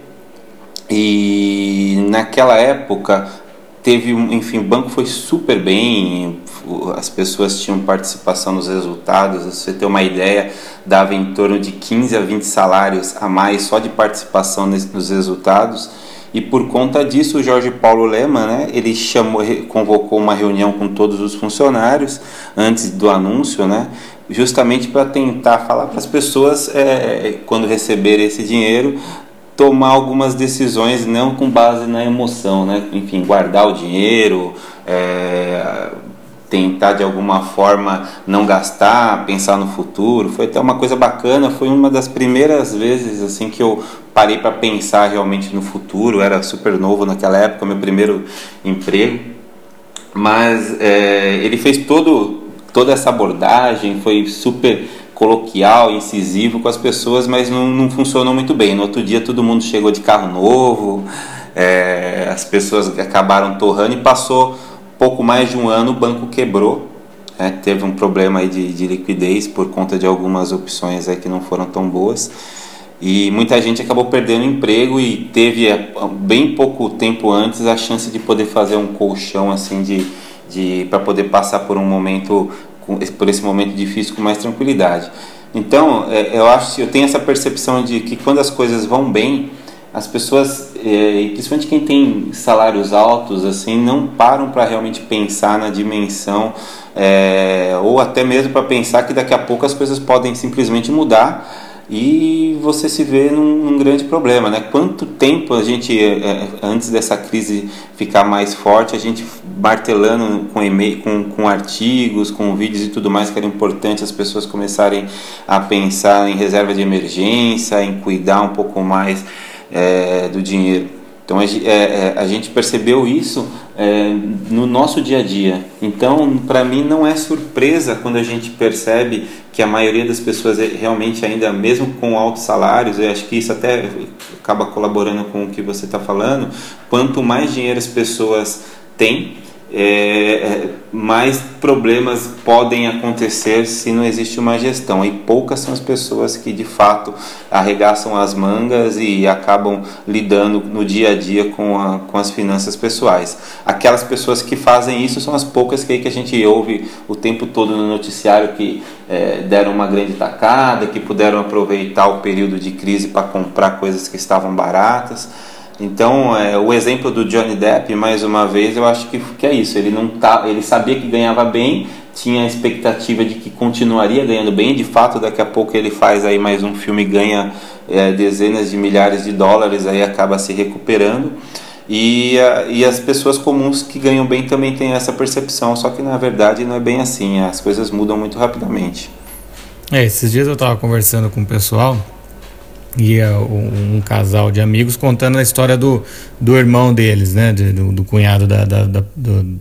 e naquela época teve enfim o banco foi super bem as pessoas tinham participação nos resultados você ter uma ideia dava em torno de 15 a 20 salários a mais só de participação nos resultados. E por conta disso o Jorge Paulo Lema né ele chamou convocou uma reunião com todos os funcionários antes do anúncio né justamente para tentar falar para as pessoas, é, quando receberem esse dinheiro, tomar algumas decisões não com base na emoção, né? Enfim, guardar o dinheiro, é, tentar de alguma forma não gastar, pensar no futuro. Foi até uma coisa bacana, foi uma das primeiras vezes assim que eu parei para pensar realmente no futuro. era super novo naquela época, meu primeiro emprego. Mas é, ele fez todo toda essa abordagem foi super coloquial, incisivo com as pessoas, mas não, não funcionou muito bem. No outro dia todo mundo chegou de carro novo, é, as pessoas acabaram torrando e passou pouco mais de um ano o banco quebrou. É, teve um problema de, de, liquidez por conta de algumas opções aí que não foram tão boas e muita gente acabou perdendo emprego e teve é, bem pouco tempo antes a chance de poder fazer um colchão assim de de para poder passar por um momento por esse momento difícil com mais tranquilidade. Então, é, eu acho eu tenho essa percepção de que quando as coisas vão bem, as pessoas, é, principalmente quem tem salários altos, assim, não param para realmente pensar na dimensão é, ou até mesmo para pensar que daqui a pouco as coisas podem simplesmente mudar e você se vê num, num, grande problema, né? Quanto tempo a gente, é, é, antes dessa crise ficar mais forte, a gente martelando com e-mail, com, com artigos, com vídeos e tudo mais que era importante as pessoas começarem a pensar em reserva de emergência, em cuidar um pouco mais é, do dinheiro. Então a, é, é, gente percebeu isso é, no nosso dia a dia. Então, para mim, não é surpresa quando a gente percebe que a maioria das pessoas realmente ainda, mesmo com altos salários, eu acho que isso até acaba colaborando com o que você está falando. Quanto mais dinheiro as pessoas têm, é, é, mais problemas podem acontecer se não existe uma gestão. E poucas são as pessoas que de fato arregaçam as mangas e acabam lidando no dia a dia com, a, com as finanças pessoais. Aquelas pessoas que fazem isso são as poucas que, que a gente ouve o tempo todo no noticiário que é, deram uma grande tacada, que puderam aproveitar o período de crise para comprar coisas que estavam baratas. Então, é, o exemplo do Johnny Depp, mais uma vez, eu acho que, que é isso. Ele não tá, ele sabia que ganhava bem, tinha a expectativa de que continuaria ganhando bem. De fato, daqui a pouco ele faz aí mais um filme, ganha é, dezenas de milhares de dólares, aí acaba se recuperando. E, a, e as pessoas comuns que ganham bem também têm essa percepção, só que na verdade não é bem assim. As coisas mudam muito rapidamente. É, esses dias eu estava conversando com o pessoal ia um, casal de amigos contando a história do, do irmão deles, né? Do, do, cunhado da, da, da, do,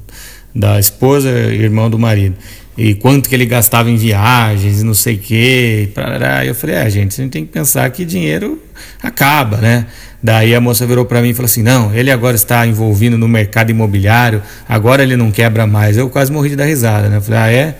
da esposa e irmão do marido. E quanto que ele gastava em viagens não sei o quê. E eu falei, é, gente, a gente tem que pensar que dinheiro acaba, né? Daí a moça virou para mim e falou assim: não, ele agora está envolvido no mercado imobiliário, agora ele não quebra mais. Eu quase morri de dar risada, né? Eu falei, ah, é?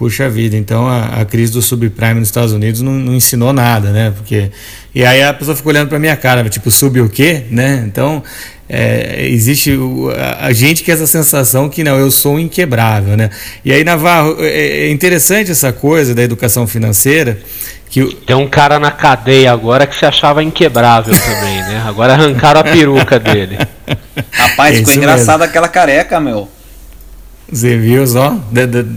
Puxa vida, então a, a crise do subprime nos Estados Unidos não, não, ensinou nada, né? Porque e aí a pessoa ficou olhando para minha cara, tipo sub o quê, né? Então é, existe a, a, gente que essa sensação que não, eu sou inquebrável, né? E aí Navarro é, é interessante essa coisa da educação financeira que tem um cara na cadeia agora que se achava inquebrável também, né? Agora arrancaram a peruca dele. Rapaz, ficou engraçado aquela careca, meu. Você viu só?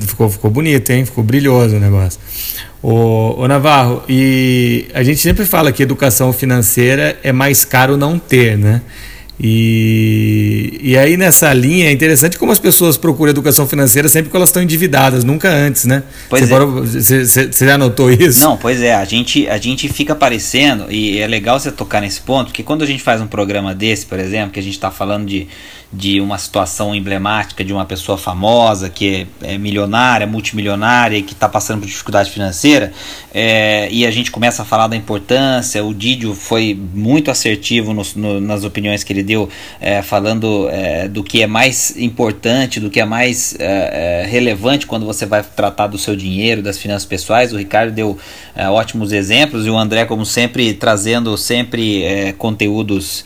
Ficou, ficou bonito, hein? Ficou brilhoso o negócio. Ô, ô, Navarro, e a gente sempre fala que educação financeira é mais caro não ter, né? E, e aí nessa linha é interessante como as pessoas procuram educação financeira sempre que elas estão endividadas, nunca antes, né? Pois você, é. parou, você, você, já notou isso? Não, pois é, a gente, a gente fica parecendo, e é legal você tocar nesse ponto, porque quando a gente faz um programa desse, por exemplo, que a gente está falando de, de uma situação emblemática de uma pessoa famosa que é, é milionária, multimilionária e que está passando por dificuldade financeira, é, e a gente começa a falar da importância. O Didio foi muito assertivo no, no, nas opiniões que ele deu, é, falando é, do que é mais importante, do que é mais é, é, relevante quando você vai tratar do seu dinheiro, das finanças pessoais. O Ricardo deu ótimos exemplos e o André, como sempre, trazendo sempre conteúdos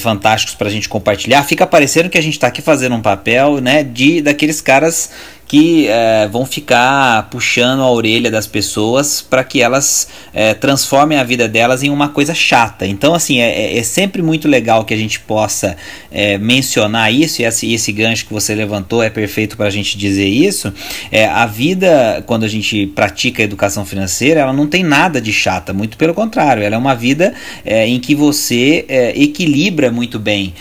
fantásticos para a gente compartilhar. Fica parecendo que a gente está aqui fazendo um papel né, de daqueles caras que é, vão ficar puxando a orelha das pessoas para que elas é, transformem a vida delas em uma coisa chata. Então, assim, é, é, é sempre muito legal que a gente possa é, mencionar isso, e esse, esse gancho que você levantou é perfeito para a gente dizer isso. É, a vida, quando a gente pratica a educação financeira, ela não tem nada de chata, muito pelo contrário, ela é uma vida em que você equilibra muito bem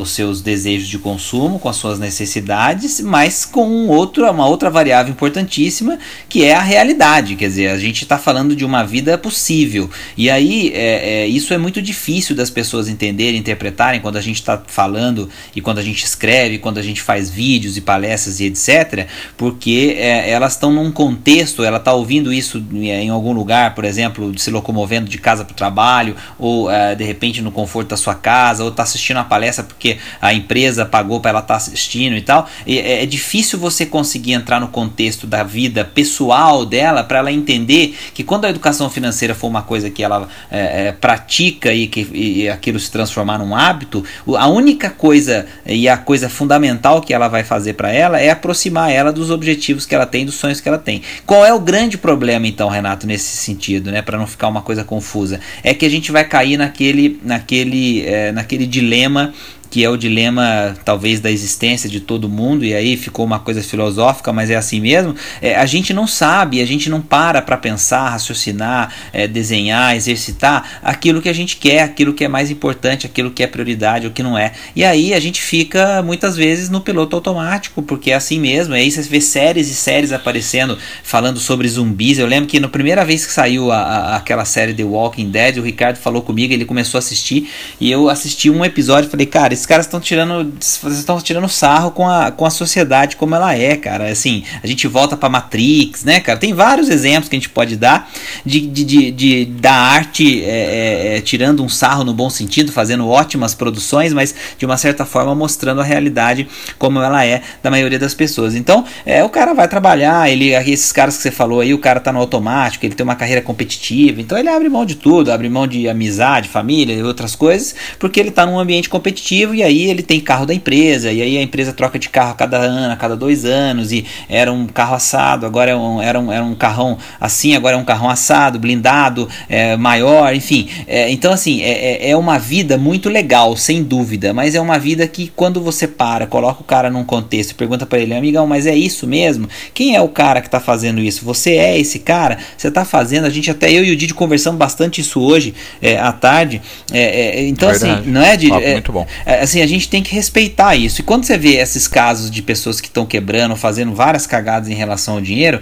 os seus desejos de consumo com as suas necessidades, mas com um outro outra, uma outra variável importantíssima que é a realidade. Quer dizer, a gente está falando de uma vida possível. E aí é, é, isso é muito difícil das pessoas entenderem, interpretarem quando a gente está falando e quando a gente escreve, quando a gente faz vídeos e palestras e etc. Porque é, elas estão num contexto, ela está ouvindo isso em algum lugar, por exemplo, se locomovendo de casa para o trabalho, ou é, de repente no conforto da sua casa, ou está assistindo a palestra porque a empresa pagou para ela estar tá assistindo e tal. E é, é difícil você conseguir conseguir entrar no contexto da vida pessoal dela para ela entender que quando a educação financeira for uma coisa que ela é, é, pratica e que e aquilo se transformar num hábito, a única coisa e a coisa fundamental que ela vai fazer para ela é aproximar ela dos objetivos que ela tem, dos sonhos que ela tem. Qual é o grande problema então, Renato, nesse sentido, né, para não ficar uma coisa confusa? É que a gente vai cair naquele naquele é, naquele dilema que é o dilema talvez da existência de todo mundo, e aí ficou uma coisa filosófica, mas é assim mesmo. É, a gente não sabe, a gente não para para pensar, raciocinar, é, desenhar, exercitar aquilo que a gente quer, aquilo que é mais importante, aquilo que é prioridade, o que não é. E aí a gente fica muitas vezes no piloto automático, porque é assim mesmo. Aí você vê séries e séries aparecendo falando sobre zumbis. Eu lembro que na primeira vez que saiu a, a, aquela série The Walking Dead, o Ricardo falou comigo, ele começou a assistir e eu assisti um episódio e falei, cara, esses caras estão tirando, estão tirando sarro com a, com a sociedade como ela é, cara. Assim, a gente volta para Matrix, né, cara? Tem vários exemplos que a gente pode dar de, de, de, de da arte é, é, é, tirando um sarro no bom sentido, fazendo ótimas produções, mas de uma certa forma mostrando a realidade como ela é da maioria das pessoas. Então, é, o cara vai trabalhar, ele, esses caras que você falou aí, o cara tá no automático, ele tem uma carreira competitiva, então ele abre mão de tudo, abre mão de amizade, família e outras coisas, porque ele tá num ambiente competitivo e aí ele tem carro da empresa, e aí a empresa troca de carro a cada ano, a cada dois anos, e era um carro assado, agora é um, era, um, era um carrão assim, agora é um carrão assado, blindado, é, maior, enfim. É, então, assim, é, é, é uma vida muito legal, sem dúvida, mas é uma vida que quando você para, coloca o cara num contexto e pergunta para ele, amigão, mas é isso mesmo? Quem é o cara que está fazendo isso? Você é esse cara? Você está fazendo? A gente, até eu e o Didi conversamos bastante isso hoje é, à tarde. É, é, então, assim, não é, Didi? É, muito bom. É, assim, a gente tem que respeitar isso. E quando você vê esses casos de pessoas que estão quebrando, fazendo várias cagadas em relação ao dinheiro,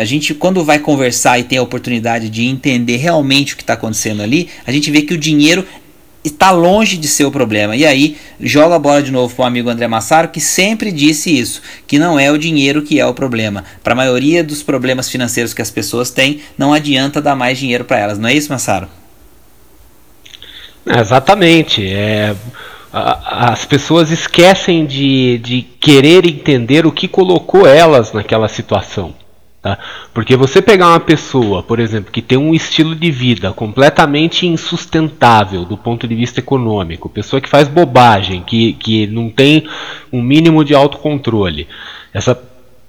a gente, quando vai conversar e tem a oportunidade de entender realmente o que está acontecendo ali, a gente vê que o dinheiro está longe de ser o problema. E aí, joga a bola de novo para o amigo André Massaro, que sempre disse isso, que não é o dinheiro que é o problema. Para a maioria dos problemas financeiros que as pessoas têm, não adianta dar mais dinheiro para elas. Não é isso, Massaro? É, exatamente. É, as pessoas esquecem de, de querer entender o que colocou elas naquela situação. Tá? Porque você pegar uma pessoa, por exemplo, que tem um estilo de vida completamente insustentável do ponto de vista econômico, pessoa que faz bobagem, que, que não tem um mínimo de autocontrole, essa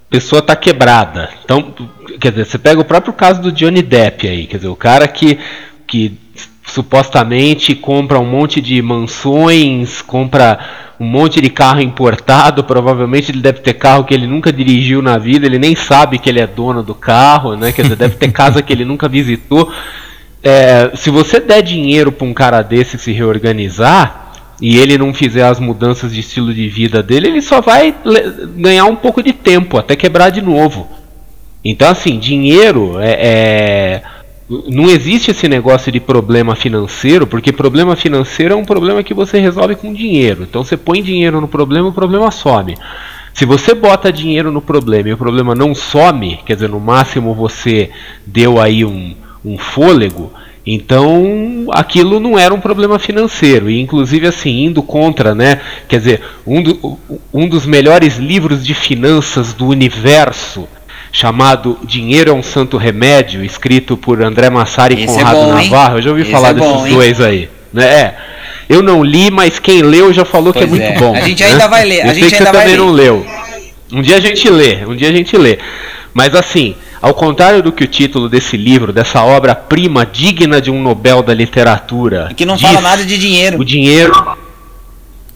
pessoa está quebrada. Então, quer dizer, você pega o próprio caso do Johnny Depp aí, quer dizer, o cara que, que supostamente compra um monte de mansões, compra um monte de carro importado, provavelmente ele deve ter carro que ele nunca dirigiu na vida, ele nem sabe que ele é dono do carro, né? Quer dizer, deve ter casa que ele nunca visitou. É, se você der dinheiro para um cara desse se reorganizar e ele não fizer as mudanças de estilo de vida dele, ele só vai ganhar um pouco de tempo até quebrar de novo. Então, assim, dinheiro é, é não existe esse negócio de problema financeiro, porque problema financeiro é um problema que você resolve com dinheiro. Então você põe dinheiro no problema, o problema some. Se você bota dinheiro no problema e o problema não some, quer dizer, no máximo você deu aí um, um fôlego, então aquilo não era um problema financeiro. E inclusive assim, indo contra, né? Quer dizer, um, do, um dos melhores livros de finanças do universo chamado Dinheiro é um Santo Remédio, escrito por André Massari e Conrado é bom, Navarro. Eu já ouvi Esse falar é bom, desses hein? dois aí. Né? É. Eu não li, mas quem leu já falou pois que é, é muito bom. A gente ainda né? vai ler. Eu a gente sei que ainda você também ler. não leu. Um dia a gente lê, um dia a gente lê. Mas assim, ao contrário do que o título desse livro, dessa obra-prima digna de um Nobel da literatura. Que não diz, fala nada de dinheiro. O dinheiro.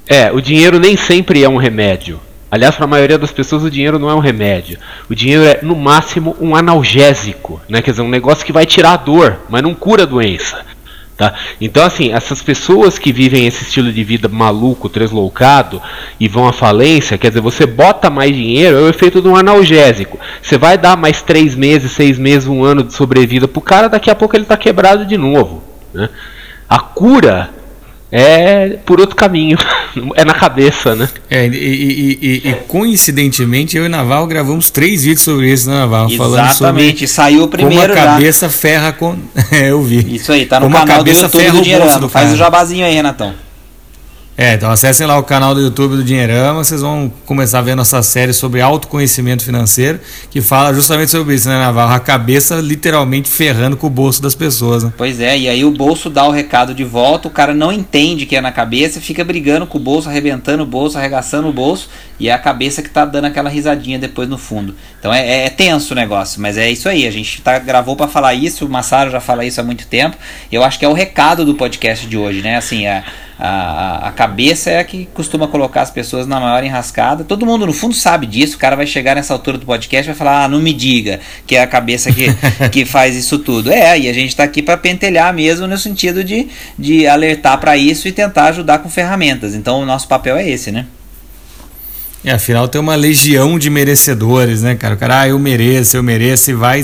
É, o dinheiro nem sempre é um remédio. Aliás, para a maioria das pessoas, o dinheiro não é um remédio. O dinheiro é, no máximo, um analgésico. Né? Quer dizer, um negócio que vai tirar a dor, mas não cura a doença. Tá? Então, assim, essas pessoas que vivem esse estilo de vida maluco, tresloucado e vão à falência, quer dizer, você bota mais dinheiro, é o efeito de um analgésico. Você vai dar mais três meses, seis meses, um ano de sobrevida pro cara, daqui a pouco ele está quebrado de novo. Né? A cura é por outro caminho, é na cabeça, né? É, e, e, e, e, coincidentemente eu e Naval gravamos três vídeos sobre isso, né, Naval? Exatamente, falando sobre saiu o primeiro como a cabeça já. ferra com. é, eu vi. Isso aí, tá no como canal do YouTube do Dinheiro. Faz o jabazinho aí, Renatão. É, então acessem lá o canal do YouTube do Dinheirama, vocês vão começar a ver nossa série sobre autoconhecimento financeiro, que fala justamente sobre isso, né, Navarro? A cabeça literalmente ferrando com o bolso das pessoas. Né? Pois é, e aí o bolso dá o recado de volta, o cara não entende que é na cabeça, fica brigando com o bolso, arrebentando o bolso, arregaçando o bolso, e é a cabeça que tá dando aquela risadinha depois no fundo. Então é, é, é tenso o negócio, mas é isso aí, a gente tá, gravou para falar isso, o Massaro já fala isso há muito tempo, eu acho que é o recado do podcast de hoje, né? Assim, é a, a cabeça é a que costuma colocar as pessoas na maior enrascada. Todo mundo no fundo sabe disso. O cara vai chegar nessa altura do podcast e vai falar: ah, não me diga que é a cabeça que, que faz isso tudo. É, e a gente está aqui para pentelhar mesmo no sentido de, de alertar para isso e tentar ajudar com ferramentas. Então o nosso papel é esse, né? E afinal tem uma legião de merecedores, né, cara? O cara, ah, eu mereço, eu mereço, e vai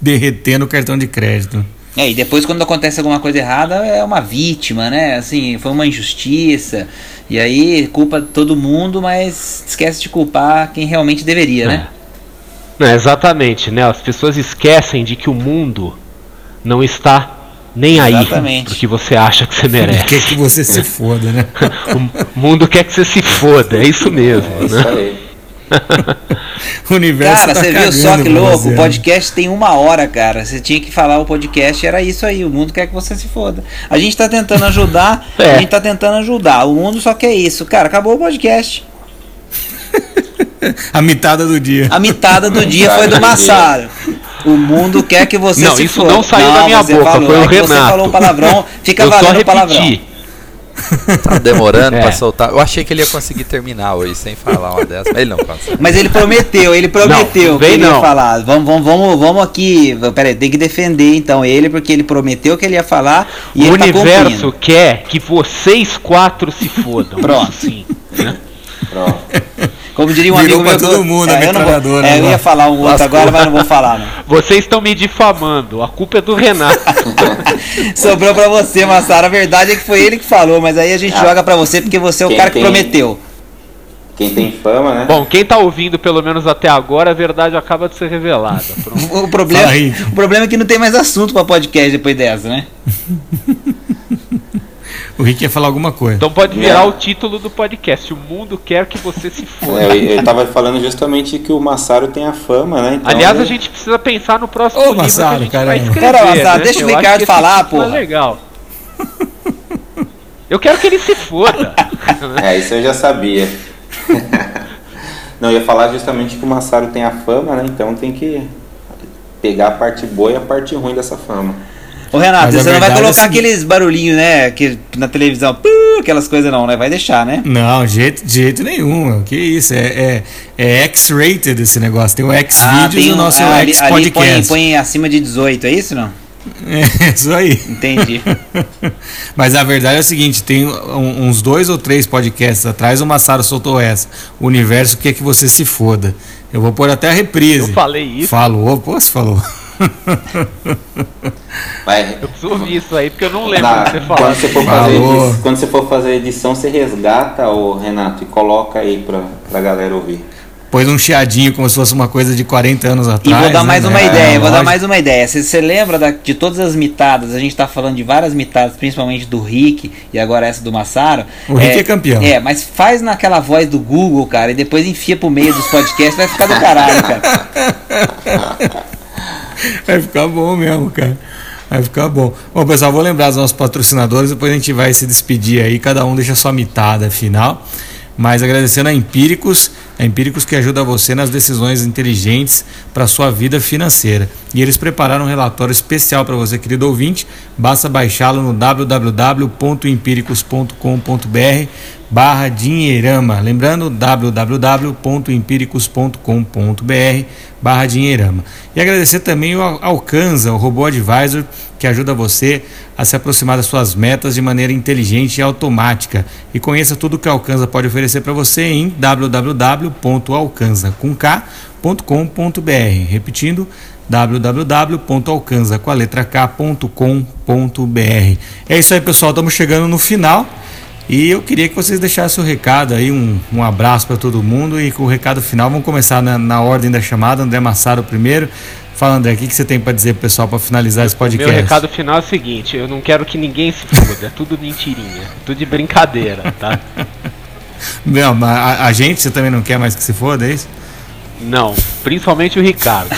derretendo o cartão de crédito. É, e depois quando acontece alguma coisa errada é uma vítima, né? Assim, foi uma injustiça. E aí culpa todo mundo, mas esquece de culpar quem realmente deveria, é. né? É, exatamente, né? As pessoas esquecem de que o mundo não está nem aí porque você acha que você merece. Quer que você se foda, né? o mundo quer que você se foda, é isso mesmo. É isso né? aí. o universo cara, tá você viu só que louco? O podcast tem uma hora, cara. Você tinha que falar o podcast, era isso aí. O mundo quer que você se foda. A gente tá tentando ajudar, é. a gente tá tentando ajudar. O mundo só quer isso. Cara, acabou o podcast. a mitada do dia. A mitada do dia foi do Massaro. O mundo quer que você não, se isso foda. não saiu não, da minha boca, falou, foi o é Renato. Você falou palavrão, fica Eu valendo palavrão. Tá demorando é. pra soltar. Eu achei que ele ia conseguir terminar hoje sem falar uma dessas, mas ele não consegue. Mas ele prometeu, ele prometeu não, que ele não. ia falar. Vamos, vamos, vamos, vamos aqui. Peraí, tem que defender então ele, porque ele prometeu que ele ia falar. E o tá universo tá quer que vocês quatro se fodam. Pronto. Sim, né? Pronto. Como diria um Virou amigo meu. todo mundo, é, eu, não vou, é, eu ia falar um outro agora, mas não vou falar. Não. Vocês estão me difamando. A culpa é do Renato. Sobrou pra você, Massara. A verdade é que foi ele que falou, mas aí a gente ah, joga pra você porque você é o cara que prometeu. Quem tem fama, né? Bom, quem tá ouvindo pelo menos até agora, a verdade acaba de ser revelada. o, problema, o problema é que não tem mais assunto pra podcast depois dessa, né? O Rick ia falar alguma coisa. Então pode virar é. o título do podcast. O mundo quer que você se foda. É, eu, estava falando justamente que o Massaro tem a fama, né? Então Aliás, ele... a gente precisa pensar no próximo Ô, livro Massaro, que a gente caramba. vai escrever. Cara, Massaro, né? deixa o Ricardo falar, pô. É legal. Eu quero que ele se foda. é, isso eu já sabia. Não, eu ia falar justamente que o Massaro tem a fama, né? Então tem que pegar a parte boa e a parte ruim dessa fama. Ô Renato, você não vai colocar é aqueles barulhinhos, né? Que na televisão, aquelas coisas não, né? Vai deixar, né? Não, de jeito, de jeito nenhum. Que isso? É, é, é X-rated esse negócio. Tem o X-Videos ah, no nosso ah, X-Podcast. Ali põe, põe acima de 18, é isso não? É isso aí. Entendi. Mas a verdade é o seguinte: tem uns dois ou três podcasts atrás, o Massaro soltou essa. O universo quer que você se foda. Eu vou pôr até a reprise. Eu falei isso. Falou, pô, você falou. Mas, eu preciso ouvir isso aí porque eu não lembro na, você falou. Quando você, for fazer edição, quando você for fazer edição, você resgata o Renato e coloca aí pra, pra galera ouvir. Pôs um chiadinho como se fosse uma coisa de 40 anos atrás. E vou dar mais né? uma é, ideia, vou dar mais uma ideia. Você, você lembra da, de todas as mitadas? A gente tá falando de várias mitadas, principalmente do Rick e agora essa do Massaro. O é, Rick é campeão. É, mas faz naquela voz do Google, cara, e depois enfia pro meio dos podcasts, vai ficar do caralho, cara. Vai ficar bom mesmo, cara. Vai ficar bom. Bom, pessoal, vou lembrar os nossos patrocinadores, depois a gente vai se despedir aí, cada um deixa sua mitada final. Mas agradecendo a Empíricos, a Empíricos que ajuda você nas decisões inteligentes para sua vida financeira. E eles prepararam um relatório especial para você, querido ouvinte. Basta baixá-lo no www.empíricos.com.br barra dinheirama. Lembrando, www.empíricos.com.br barra dinheirama. E agradecer também o Alcanza, o robô advisor, que ajuda você a se aproximar das suas metas de maneira inteligente e automática. E conheça tudo que a Alcanza pode oferecer para você em www.alcanza.com.br. Repetindo, www.alcanza com a letra k.com.br. É isso aí, pessoal, estamos chegando no final. E eu queria que vocês deixassem o recado aí, um, um abraço para todo mundo e com o recado final, vamos começar na, na ordem da chamada, André Massaro primeiro. Fala André, o que, que você tem para dizer pro pessoal para finalizar esse podcast? Meu recado final é o seguinte, eu não quero que ninguém se foda, é tudo mentirinha, tudo de brincadeira, tá? Não, a, a gente, você também não quer mais que se foda, é isso? Não, principalmente o Ricardo.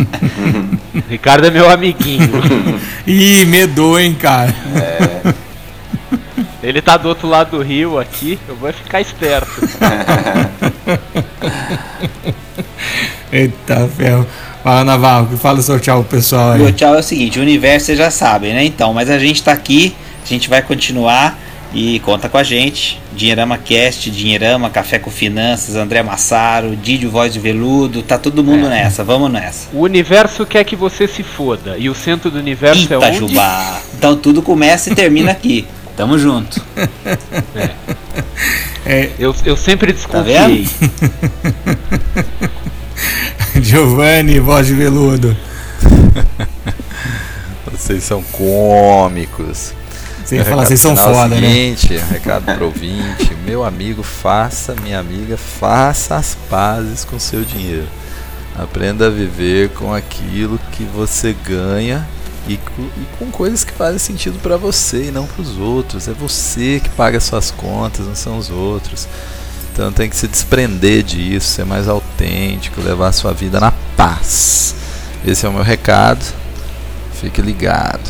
Ricardo é meu amiguinho. Ih, medou, hein, cara. É. Ele tá do outro lado do rio aqui, eu vou ficar esperto. Eita ferro. Fala Navarro, que fala o seu tchau pro pessoal aí. O tchau é o seguinte, o universo vocês já sabem, né? Então, mas a gente tá aqui, a gente vai continuar E conta com a gente. Dinheirama Cast, Dinheirama, Café com Finanças, André Massaro, Didio Voz de Veludo, tá todo mundo é. nessa, vamos nessa. O universo quer que você se foda. E o centro do universo Eita, é onde? Jubá. Então tudo começa e termina aqui. Tamo junto. É. É. Eu, eu sempre desconfiei. Tá Giovanni, voz de veludo. Vocês são cômicos. Você fala, vocês são foda, seguinte, né? Recado pro ouvinte, meu amigo, faça, minha amiga, faça as pazes com seu dinheiro. Aprenda a viver com aquilo que você ganha e com, e com coisas que fazem sentido para você e não para os outros. É você que paga suas contas, não são os outros. Então tem que se desprender disso, ser mais autêntico, levar a sua vida na paz. Esse é o meu recado. Fique ligado.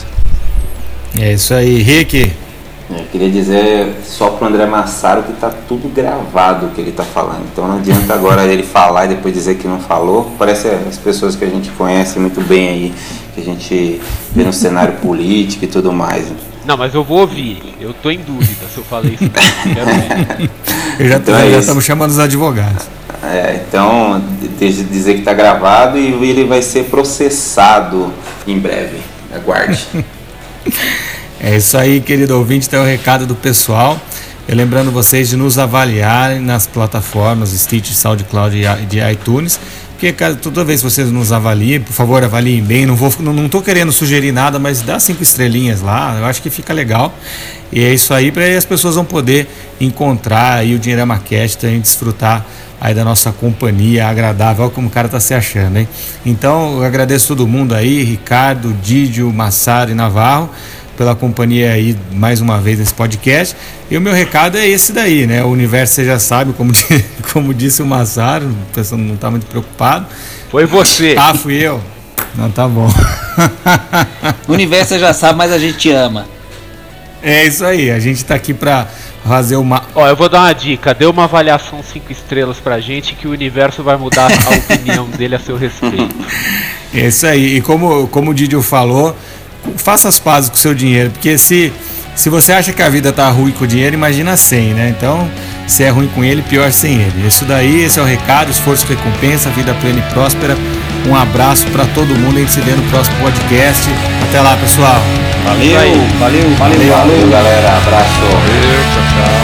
É isso aí, Rick. Eu queria dizer só pro André Massaro que tá tudo gravado o que ele tá falando. Então não adianta agora ele falar e depois dizer que não falou. Parece as pessoas que a gente conhece muito bem aí, que a gente vê no cenário político e tudo mais. Não, mas eu vou ouvir. Eu tô em dúvida se eu falei isso. eu já então é estamos chamando os advogados. É, então, dizer que está gravado e ele vai ser processado em breve. Aguarde. É isso aí, querido ouvinte, tem o recado do pessoal. Lembrando vocês de nos avaliarem nas plataformas Stitch, SoundCloud e de iTunes. Porque cara, toda vez que vocês nos avaliem, por favor, avaliem bem. Não vou, não, não querendo sugerir nada, mas dá cinco estrelinhas lá. Eu acho que fica legal. E é isso aí, para as pessoas vão poder encontrar aí o Dinheirama Cast, e desfrutar aí da nossa companhia agradável, como o cara tá se achando, hein? Então, eu agradeço todo mundo aí, Ricardo, Didio, Massaro e Navarro, pela companhia aí mais uma vez nesse podcast. E o meu recado é esse daí, né? O universo você já sabe, como, como disse o Massaro, o pessoal não tá muito preocupado. Foi você. Ah, fui eu. Não, tá bom. o universo você já sabe, mas a gente ama. É isso aí, a gente tá aqui para fazer uma. Ó, eu vou dar uma dica. Dê uma avaliação 5 estrelas pra gente que o universo vai mudar a opinião dele a seu respeito. É isso aí. E como, como o Didio falou, faça as pazes com o seu dinheiro, porque se, se você acha que a vida tá ruim com o dinheiro, imagina sem, né? Então, se é ruim com ele, pior sem ele. Isso daí, esse é o recado, esforço recompensa, vida plena e próspera. Um abraço para todo mundo, a gente se vê no próximo podcast. Até lá, pessoal. Valeu, valeu, valeu, valeu, valeu galera. Abraço. Valeu, tchau, tchau.